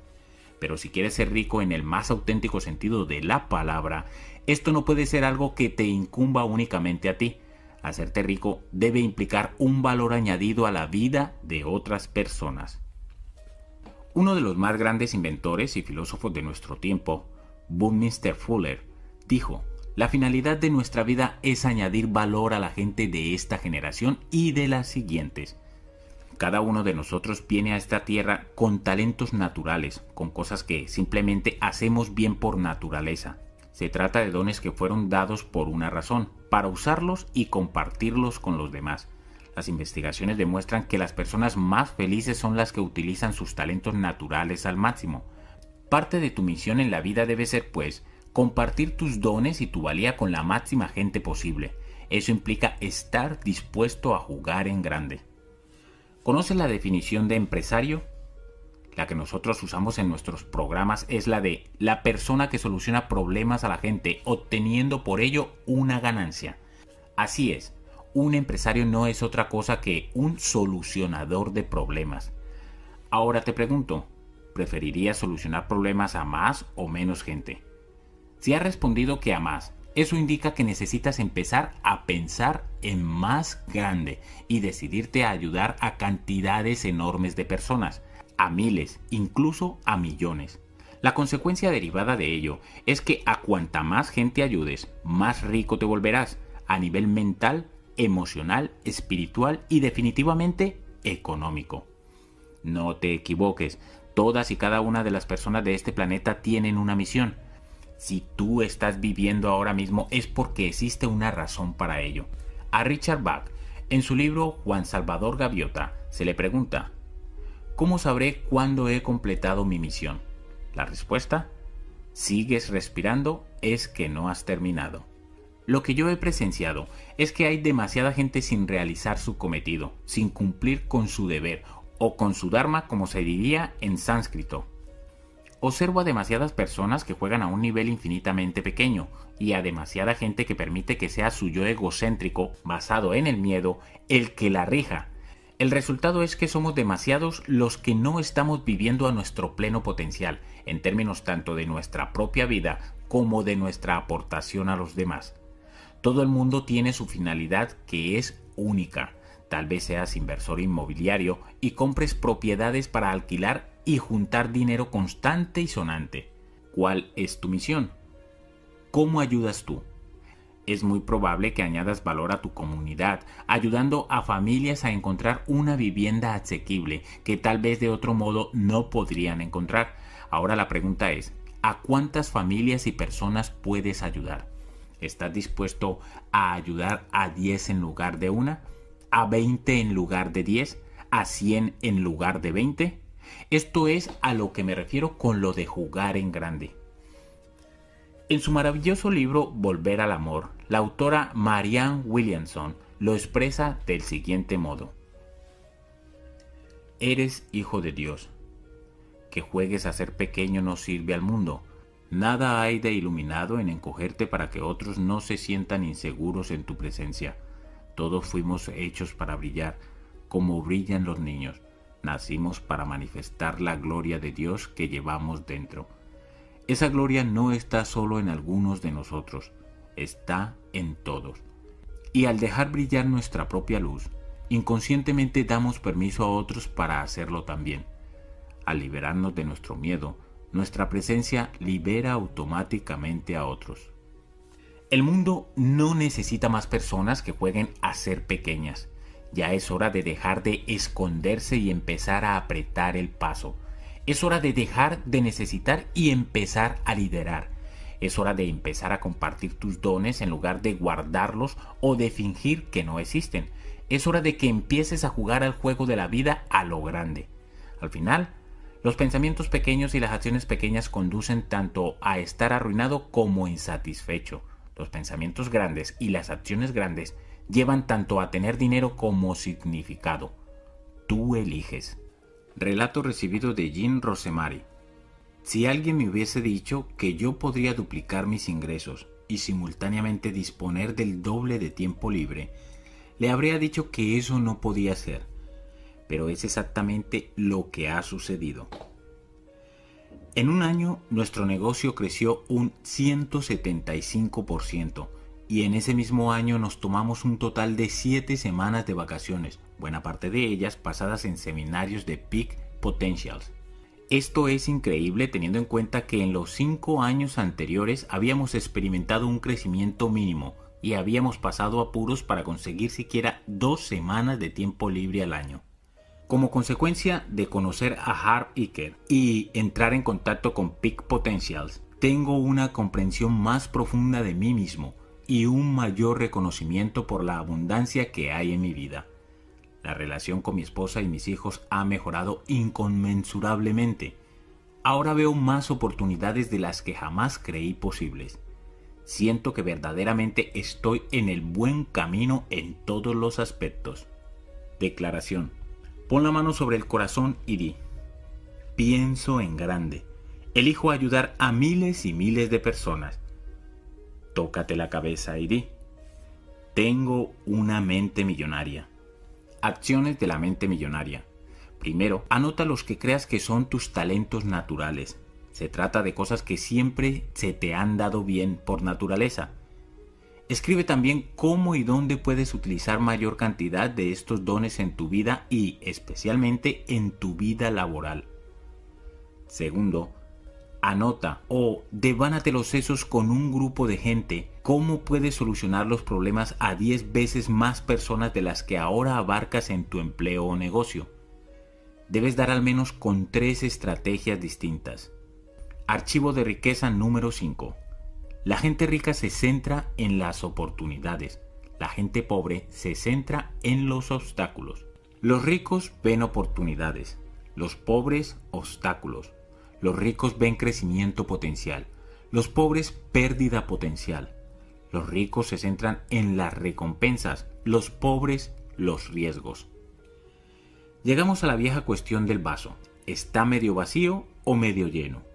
Pero si quieres ser rico en el más auténtico sentido de la palabra, esto no puede ser algo que te incumba únicamente a ti. Hacerte rico debe implicar un valor añadido a la vida de otras personas. Uno de los más grandes inventores y filósofos de nuestro tiempo, Buckminster Fuller, dijo, la finalidad de nuestra vida es añadir valor a la gente de esta generación y de las siguientes. Cada uno de nosotros viene a esta tierra con talentos naturales, con cosas que simplemente hacemos bien por naturaleza. Se trata de dones que fueron dados por una razón, para usarlos y compartirlos con los demás. Las investigaciones demuestran que las personas más felices son las que utilizan sus talentos naturales al máximo. Parte de tu misión en la vida debe ser, pues, compartir tus dones y tu valía con la máxima gente posible. Eso implica estar dispuesto a jugar en grande. ¿Conoces la definición de empresario? La que nosotros usamos en nuestros programas es la de la persona que soluciona problemas a la gente obteniendo por ello una ganancia. Así es, un empresario no es otra cosa que un solucionador de problemas. Ahora te pregunto, ¿preferirías solucionar problemas a más o menos gente? Si has respondido que a más, eso indica que necesitas empezar a pensar en más grande y decidirte a ayudar a cantidades enormes de personas, a miles, incluso a millones. La consecuencia derivada de ello es que a cuanta más gente ayudes, más rico te volverás a nivel mental, emocional, espiritual y definitivamente económico. No te equivoques, todas y cada una de las personas de este planeta tienen una misión. Si tú estás viviendo ahora mismo es porque existe una razón para ello. A Richard Bach, en su libro Juan Salvador Gaviota, se le pregunta, ¿cómo sabré cuándo he completado mi misión? La respuesta, sigues respirando, es que no has terminado. Lo que yo he presenciado es que hay demasiada gente sin realizar su cometido, sin cumplir con su deber o con su dharma como se diría en sánscrito. Observo a demasiadas personas que juegan a un nivel infinitamente pequeño y a demasiada gente que permite que sea su yo egocéntrico, basado en el miedo, el que la rija. El resultado es que somos demasiados los que no estamos viviendo a nuestro pleno potencial, en términos tanto de nuestra propia vida como de nuestra aportación a los demás. Todo el mundo tiene su finalidad que es única. Tal vez seas inversor inmobiliario y compres propiedades para alquilar y juntar dinero constante y sonante. ¿Cuál es tu misión? ¿Cómo ayudas tú? Es muy probable que añadas valor a tu comunidad, ayudando a familias a encontrar una vivienda asequible que tal vez de otro modo no podrían encontrar. Ahora la pregunta es, ¿a cuántas familias y personas puedes ayudar? ¿Estás dispuesto a ayudar a 10 en lugar de una? ¿A 20 en lugar de 10? ¿A 100 en lugar de 20? Esto es a lo que me refiero con lo de jugar en grande. En su maravilloso libro Volver al Amor, la autora Marianne Williamson lo expresa del siguiente modo. Eres hijo de Dios. Que juegues a ser pequeño no sirve al mundo, Nada hay de iluminado en encogerte para que otros no se sientan inseguros en tu presencia. Todos fuimos hechos para brillar, como brillan los niños. Nacimos para manifestar la gloria de Dios que llevamos dentro. Esa gloria no está solo en algunos de nosotros, está en todos. Y al dejar brillar nuestra propia luz, inconscientemente damos permiso a otros para hacerlo también. Al liberarnos de nuestro miedo, nuestra presencia libera automáticamente a otros. El mundo no necesita más personas que jueguen a ser pequeñas. Ya es hora de dejar de esconderse y empezar a apretar el paso. Es hora de dejar de necesitar y empezar a liderar. Es hora de empezar a compartir tus dones en lugar de guardarlos o de fingir que no existen. Es hora de que empieces a jugar al juego de la vida a lo grande. Al final, los pensamientos pequeños y las acciones pequeñas conducen tanto a estar arruinado como insatisfecho. Los pensamientos grandes y las acciones grandes llevan tanto a tener dinero como significado. Tú eliges. Relato recibido de Jean Rosemary. Si alguien me hubiese dicho que yo podría duplicar mis ingresos y simultáneamente disponer del doble de tiempo libre, le habría dicho que eso no podía ser pero es exactamente lo que ha sucedido. En un año nuestro negocio creció un 175% y en ese mismo año nos tomamos un total de 7 semanas de vacaciones, buena parte de ellas pasadas en seminarios de Peak Potentials. Esto es increíble teniendo en cuenta que en los 5 años anteriores habíamos experimentado un crecimiento mínimo y habíamos pasado apuros para conseguir siquiera dos semanas de tiempo libre al año. Como consecuencia de conocer a Harp Iker y entrar en contacto con Peak Potentials, tengo una comprensión más profunda de mí mismo y un mayor reconocimiento por la abundancia que hay en mi vida. La relación con mi esposa y mis hijos ha mejorado inconmensurablemente. Ahora veo más oportunidades de las que jamás creí posibles. Siento que verdaderamente estoy en el buen camino en todos los aspectos. Declaración. Pon la mano sobre el corazón y di, pienso en grande. Elijo ayudar a miles y miles de personas. Tócate la cabeza y di, tengo una mente millonaria. Acciones de la mente millonaria. Primero, anota los que creas que son tus talentos naturales. Se trata de cosas que siempre se te han dado bien por naturaleza. Escribe también cómo y dónde puedes utilizar mayor cantidad de estos dones en tu vida y especialmente en tu vida laboral. Segundo, Anota o devánate los sesos con un grupo de gente. ¿Cómo puedes solucionar los problemas a 10 veces más personas de las que ahora abarcas en tu empleo o negocio? Debes dar al menos con tres estrategias distintas. Archivo de riqueza número 5. La gente rica se centra en las oportunidades. La gente pobre se centra en los obstáculos. Los ricos ven oportunidades, los pobres obstáculos. Los ricos ven crecimiento potencial, los pobres pérdida potencial. Los ricos se centran en las recompensas, los pobres los riesgos. Llegamos a la vieja cuestión del vaso. ¿Está medio vacío o medio lleno?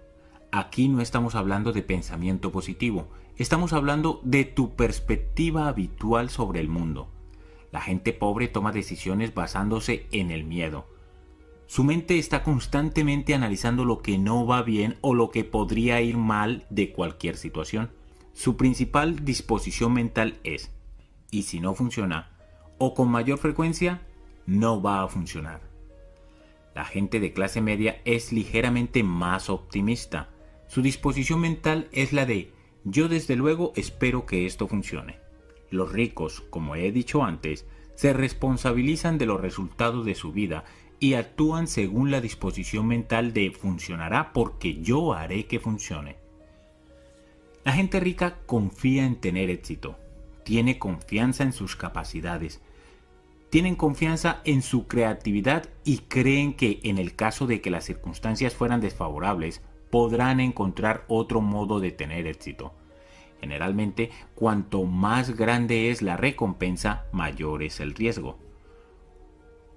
Aquí no estamos hablando de pensamiento positivo, estamos hablando de tu perspectiva habitual sobre el mundo. La gente pobre toma decisiones basándose en el miedo, su mente está constantemente analizando lo que no va bien o lo que podría ir mal de cualquier situación. Su principal disposición mental es, y si no funciona, o con mayor frecuencia, no va a funcionar. La gente de clase media es ligeramente más optimista. Su disposición mental es la de, yo desde luego espero que esto funcione. Los ricos, como he dicho antes, se responsabilizan de los resultados de su vida y actúan según la disposición mental de funcionará porque yo haré que funcione. La gente rica confía en tener éxito, tiene confianza en sus capacidades, tienen confianza en su creatividad y creen que en el caso de que las circunstancias fueran desfavorables, podrán encontrar otro modo de tener éxito. Generalmente, cuanto más grande es la recompensa, mayor es el riesgo.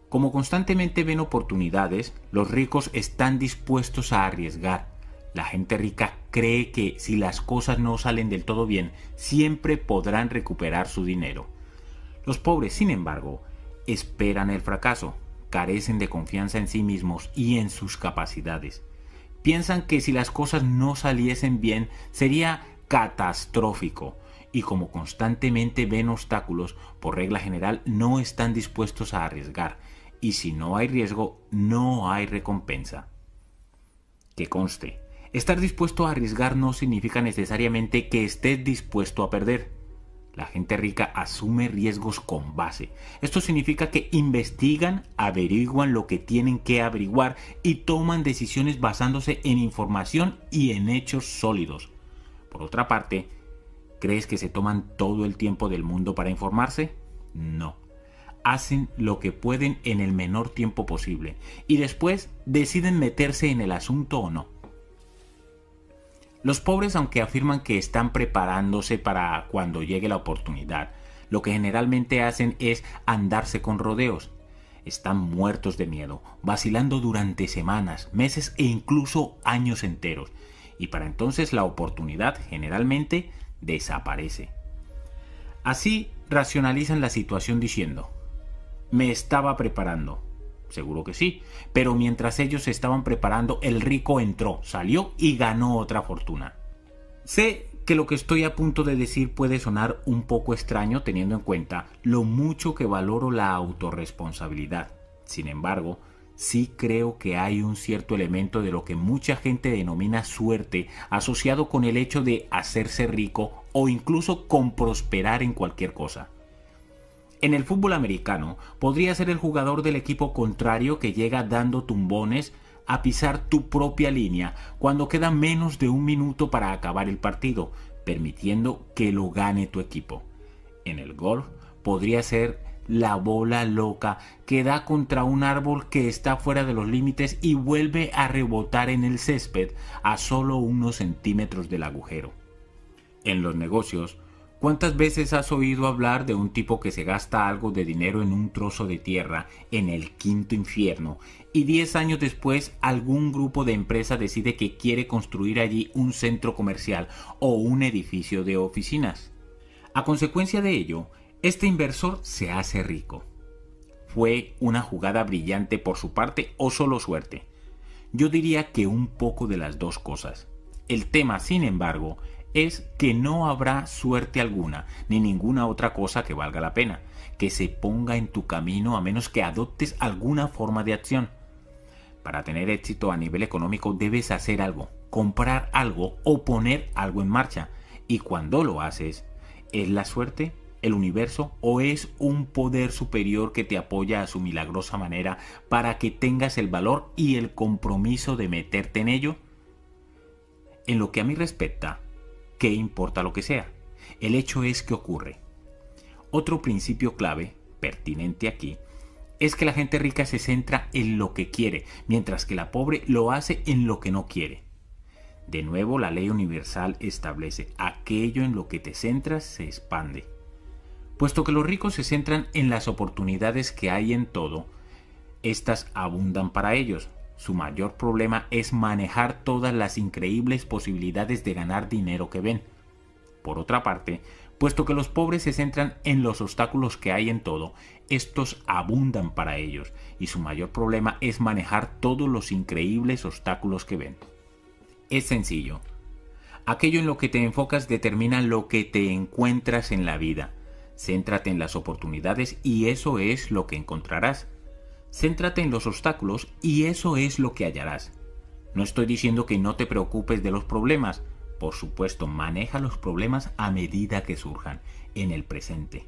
Como constantemente ven oportunidades, los ricos están dispuestos a arriesgar. La gente rica cree que si las cosas no salen del todo bien, siempre podrán recuperar su dinero. Los pobres, sin embargo, esperan el fracaso, carecen de confianza en sí mismos y en sus capacidades. Piensan que si las cosas no saliesen bien sería catastrófico y como constantemente ven obstáculos, por regla general no están dispuestos a arriesgar y si no hay riesgo, no hay recompensa. Que conste, estar dispuesto a arriesgar no significa necesariamente que estés dispuesto a perder. La gente rica asume riesgos con base. Esto significa que investigan, averiguan lo que tienen que averiguar y toman decisiones basándose en información y en hechos sólidos. Por otra parte, ¿crees que se toman todo el tiempo del mundo para informarse? No hacen lo que pueden en el menor tiempo posible y después deciden meterse en el asunto o no. Los pobres, aunque afirman que están preparándose para cuando llegue la oportunidad, lo que generalmente hacen es andarse con rodeos. Están muertos de miedo, vacilando durante semanas, meses e incluso años enteros, y para entonces la oportunidad generalmente desaparece. Así racionalizan la situación diciendo, me estaba preparando. Seguro que sí, pero mientras ellos se estaban preparando, el rico entró, salió y ganó otra fortuna. Sé que lo que estoy a punto de decir puede sonar un poco extraño teniendo en cuenta lo mucho que valoro la autorresponsabilidad. Sin embargo, sí creo que hay un cierto elemento de lo que mucha gente denomina suerte asociado con el hecho de hacerse rico o incluso con prosperar en cualquier cosa. En el fútbol americano, podría ser el jugador del equipo contrario que llega dando tumbones a pisar tu propia línea cuando queda menos de un minuto para acabar el partido, permitiendo que lo gane tu equipo. En el golf, podría ser la bola loca que da contra un árbol que está fuera de los límites y vuelve a rebotar en el césped a solo unos centímetros del agujero. En los negocios, ¿Cuántas veces has oído hablar de un tipo que se gasta algo de dinero en un trozo de tierra en el quinto infierno y diez años después algún grupo de empresa decide que quiere construir allí un centro comercial o un edificio de oficinas? A consecuencia de ello, este inversor se hace rico. ¿Fue una jugada brillante por su parte o solo suerte? Yo diría que un poco de las dos cosas. El tema, sin embargo, es que no habrá suerte alguna, ni ninguna otra cosa que valga la pena, que se ponga en tu camino a menos que adoptes alguna forma de acción. Para tener éxito a nivel económico debes hacer algo, comprar algo o poner algo en marcha. Y cuando lo haces, ¿es la suerte, el universo o es un poder superior que te apoya a su milagrosa manera para que tengas el valor y el compromiso de meterte en ello? En lo que a mí respecta, ¿qué importa lo que sea? El hecho es que ocurre. Otro principio clave, pertinente aquí, es que la gente rica se centra en lo que quiere, mientras que la pobre lo hace en lo que no quiere. De nuevo, la ley universal establece, aquello en lo que te centras se expande. Puesto que los ricos se centran en las oportunidades que hay en todo, estas abundan para ellos. Su mayor problema es manejar todas las increíbles posibilidades de ganar dinero que ven. Por otra parte, puesto que los pobres se centran en los obstáculos que hay en todo, estos abundan para ellos y su mayor problema es manejar todos los increíbles obstáculos que ven. Es sencillo. Aquello en lo que te enfocas determina lo que te encuentras en la vida. Céntrate en las oportunidades y eso es lo que encontrarás. Céntrate en los obstáculos y eso es lo que hallarás. No estoy diciendo que no te preocupes de los problemas, por supuesto, maneja los problemas a medida que surjan, en el presente.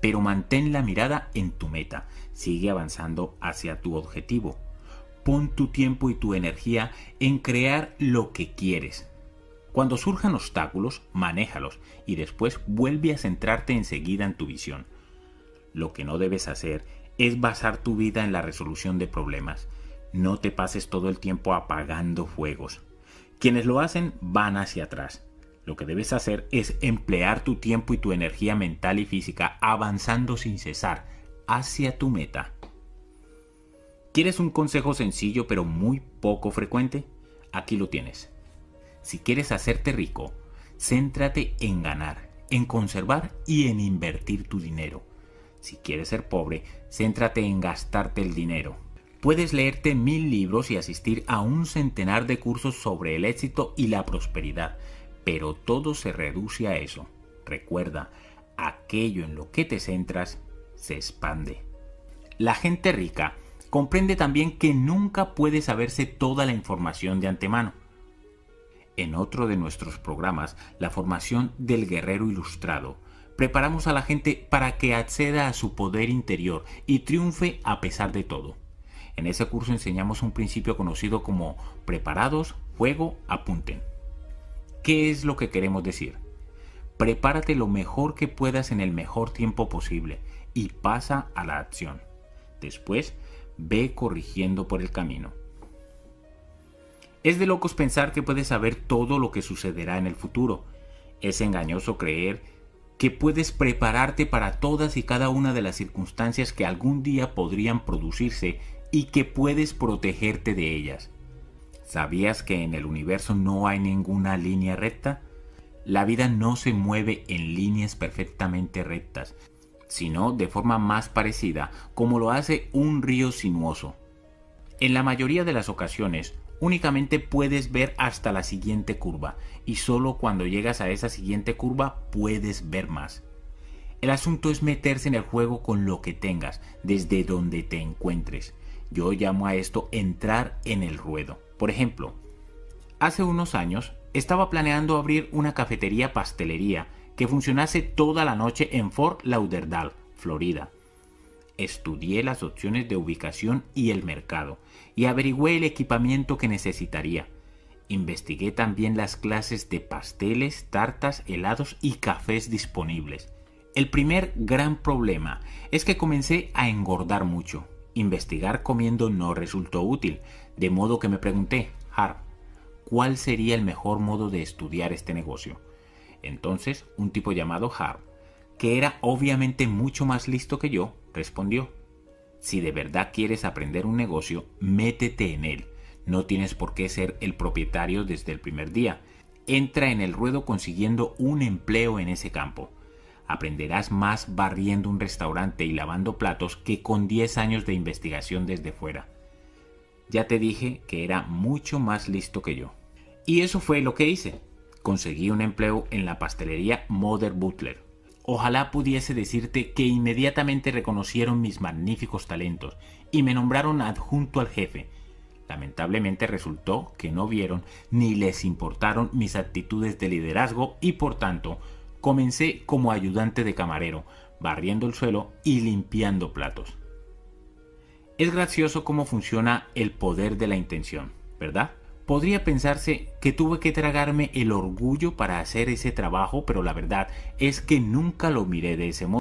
Pero mantén la mirada en tu meta, sigue avanzando hacia tu objetivo. Pon tu tiempo y tu energía en crear lo que quieres. Cuando surjan obstáculos, manéjalos y después vuelve a centrarte enseguida en tu visión. Lo que no debes hacer es basar tu vida en la resolución de problemas. No te pases todo el tiempo apagando fuegos. Quienes lo hacen van hacia atrás. Lo que debes hacer es emplear tu tiempo y tu energía mental y física avanzando sin cesar hacia tu meta. ¿Quieres un consejo sencillo pero muy poco frecuente? Aquí lo tienes. Si quieres hacerte rico, céntrate en ganar, en conservar y en invertir tu dinero. Si quieres ser pobre, céntrate en gastarte el dinero. Puedes leerte mil libros y asistir a un centenar de cursos sobre el éxito y la prosperidad, pero todo se reduce a eso. Recuerda, aquello en lo que te centras se expande. La gente rica comprende también que nunca puede saberse toda la información de antemano. En otro de nuestros programas, la formación del guerrero ilustrado, preparamos a la gente para que acceda a su poder interior y triunfe a pesar de todo. En ese curso enseñamos un principio conocido como preparados, fuego, apunten. ¿Qué es lo que queremos decir? Prepárate lo mejor que puedas en el mejor tiempo posible y pasa a la acción. Después, ve corrigiendo por el camino. Es de locos pensar que puedes saber todo lo que sucederá en el futuro. Es engañoso creer que puedes prepararte para todas y cada una de las circunstancias que algún día podrían producirse y que puedes protegerte de ellas. ¿Sabías que en el universo no hay ninguna línea recta? La vida no se mueve en líneas perfectamente rectas, sino de forma más parecida, como lo hace un río sinuoso. En la mayoría de las ocasiones, únicamente puedes ver hasta la siguiente curva, y solo cuando llegas a esa siguiente curva puedes ver más. El asunto es meterse en el juego con lo que tengas, desde donde te encuentres. Yo llamo a esto entrar en el ruedo. Por ejemplo, hace unos años estaba planeando abrir una cafetería pastelería que funcionase toda la noche en Fort Lauderdale, Florida. Estudié las opciones de ubicación y el mercado y averigüé el equipamiento que necesitaría. Investigué también las clases de pasteles, tartas, helados y cafés disponibles. El primer gran problema es que comencé a engordar mucho Investigar comiendo no resultó útil, de modo que me pregunté, Harp, ¿cuál sería el mejor modo de estudiar este negocio? Entonces, un tipo llamado Harp, que era obviamente mucho más listo que yo, respondió, si de verdad quieres aprender un negocio, métete en él. No tienes por qué ser el propietario desde el primer día. Entra en el ruedo consiguiendo un empleo en ese campo aprenderás más barriendo un restaurante y lavando platos que con 10 años de investigación desde fuera. Ya te dije que era mucho más listo que yo. Y eso fue lo que hice. Conseguí un empleo en la pastelería Mother Butler. Ojalá pudiese decirte que inmediatamente reconocieron mis magníficos talentos y me nombraron adjunto al jefe. Lamentablemente resultó que no vieron ni les importaron mis actitudes de liderazgo y por tanto comencé como ayudante de camarero, barriendo el suelo y limpiando platos. Es gracioso cómo funciona el poder de la intención, ¿verdad? Podría pensarse que tuve que tragarme el orgullo para hacer ese trabajo, pero la verdad es que nunca lo miré de ese modo.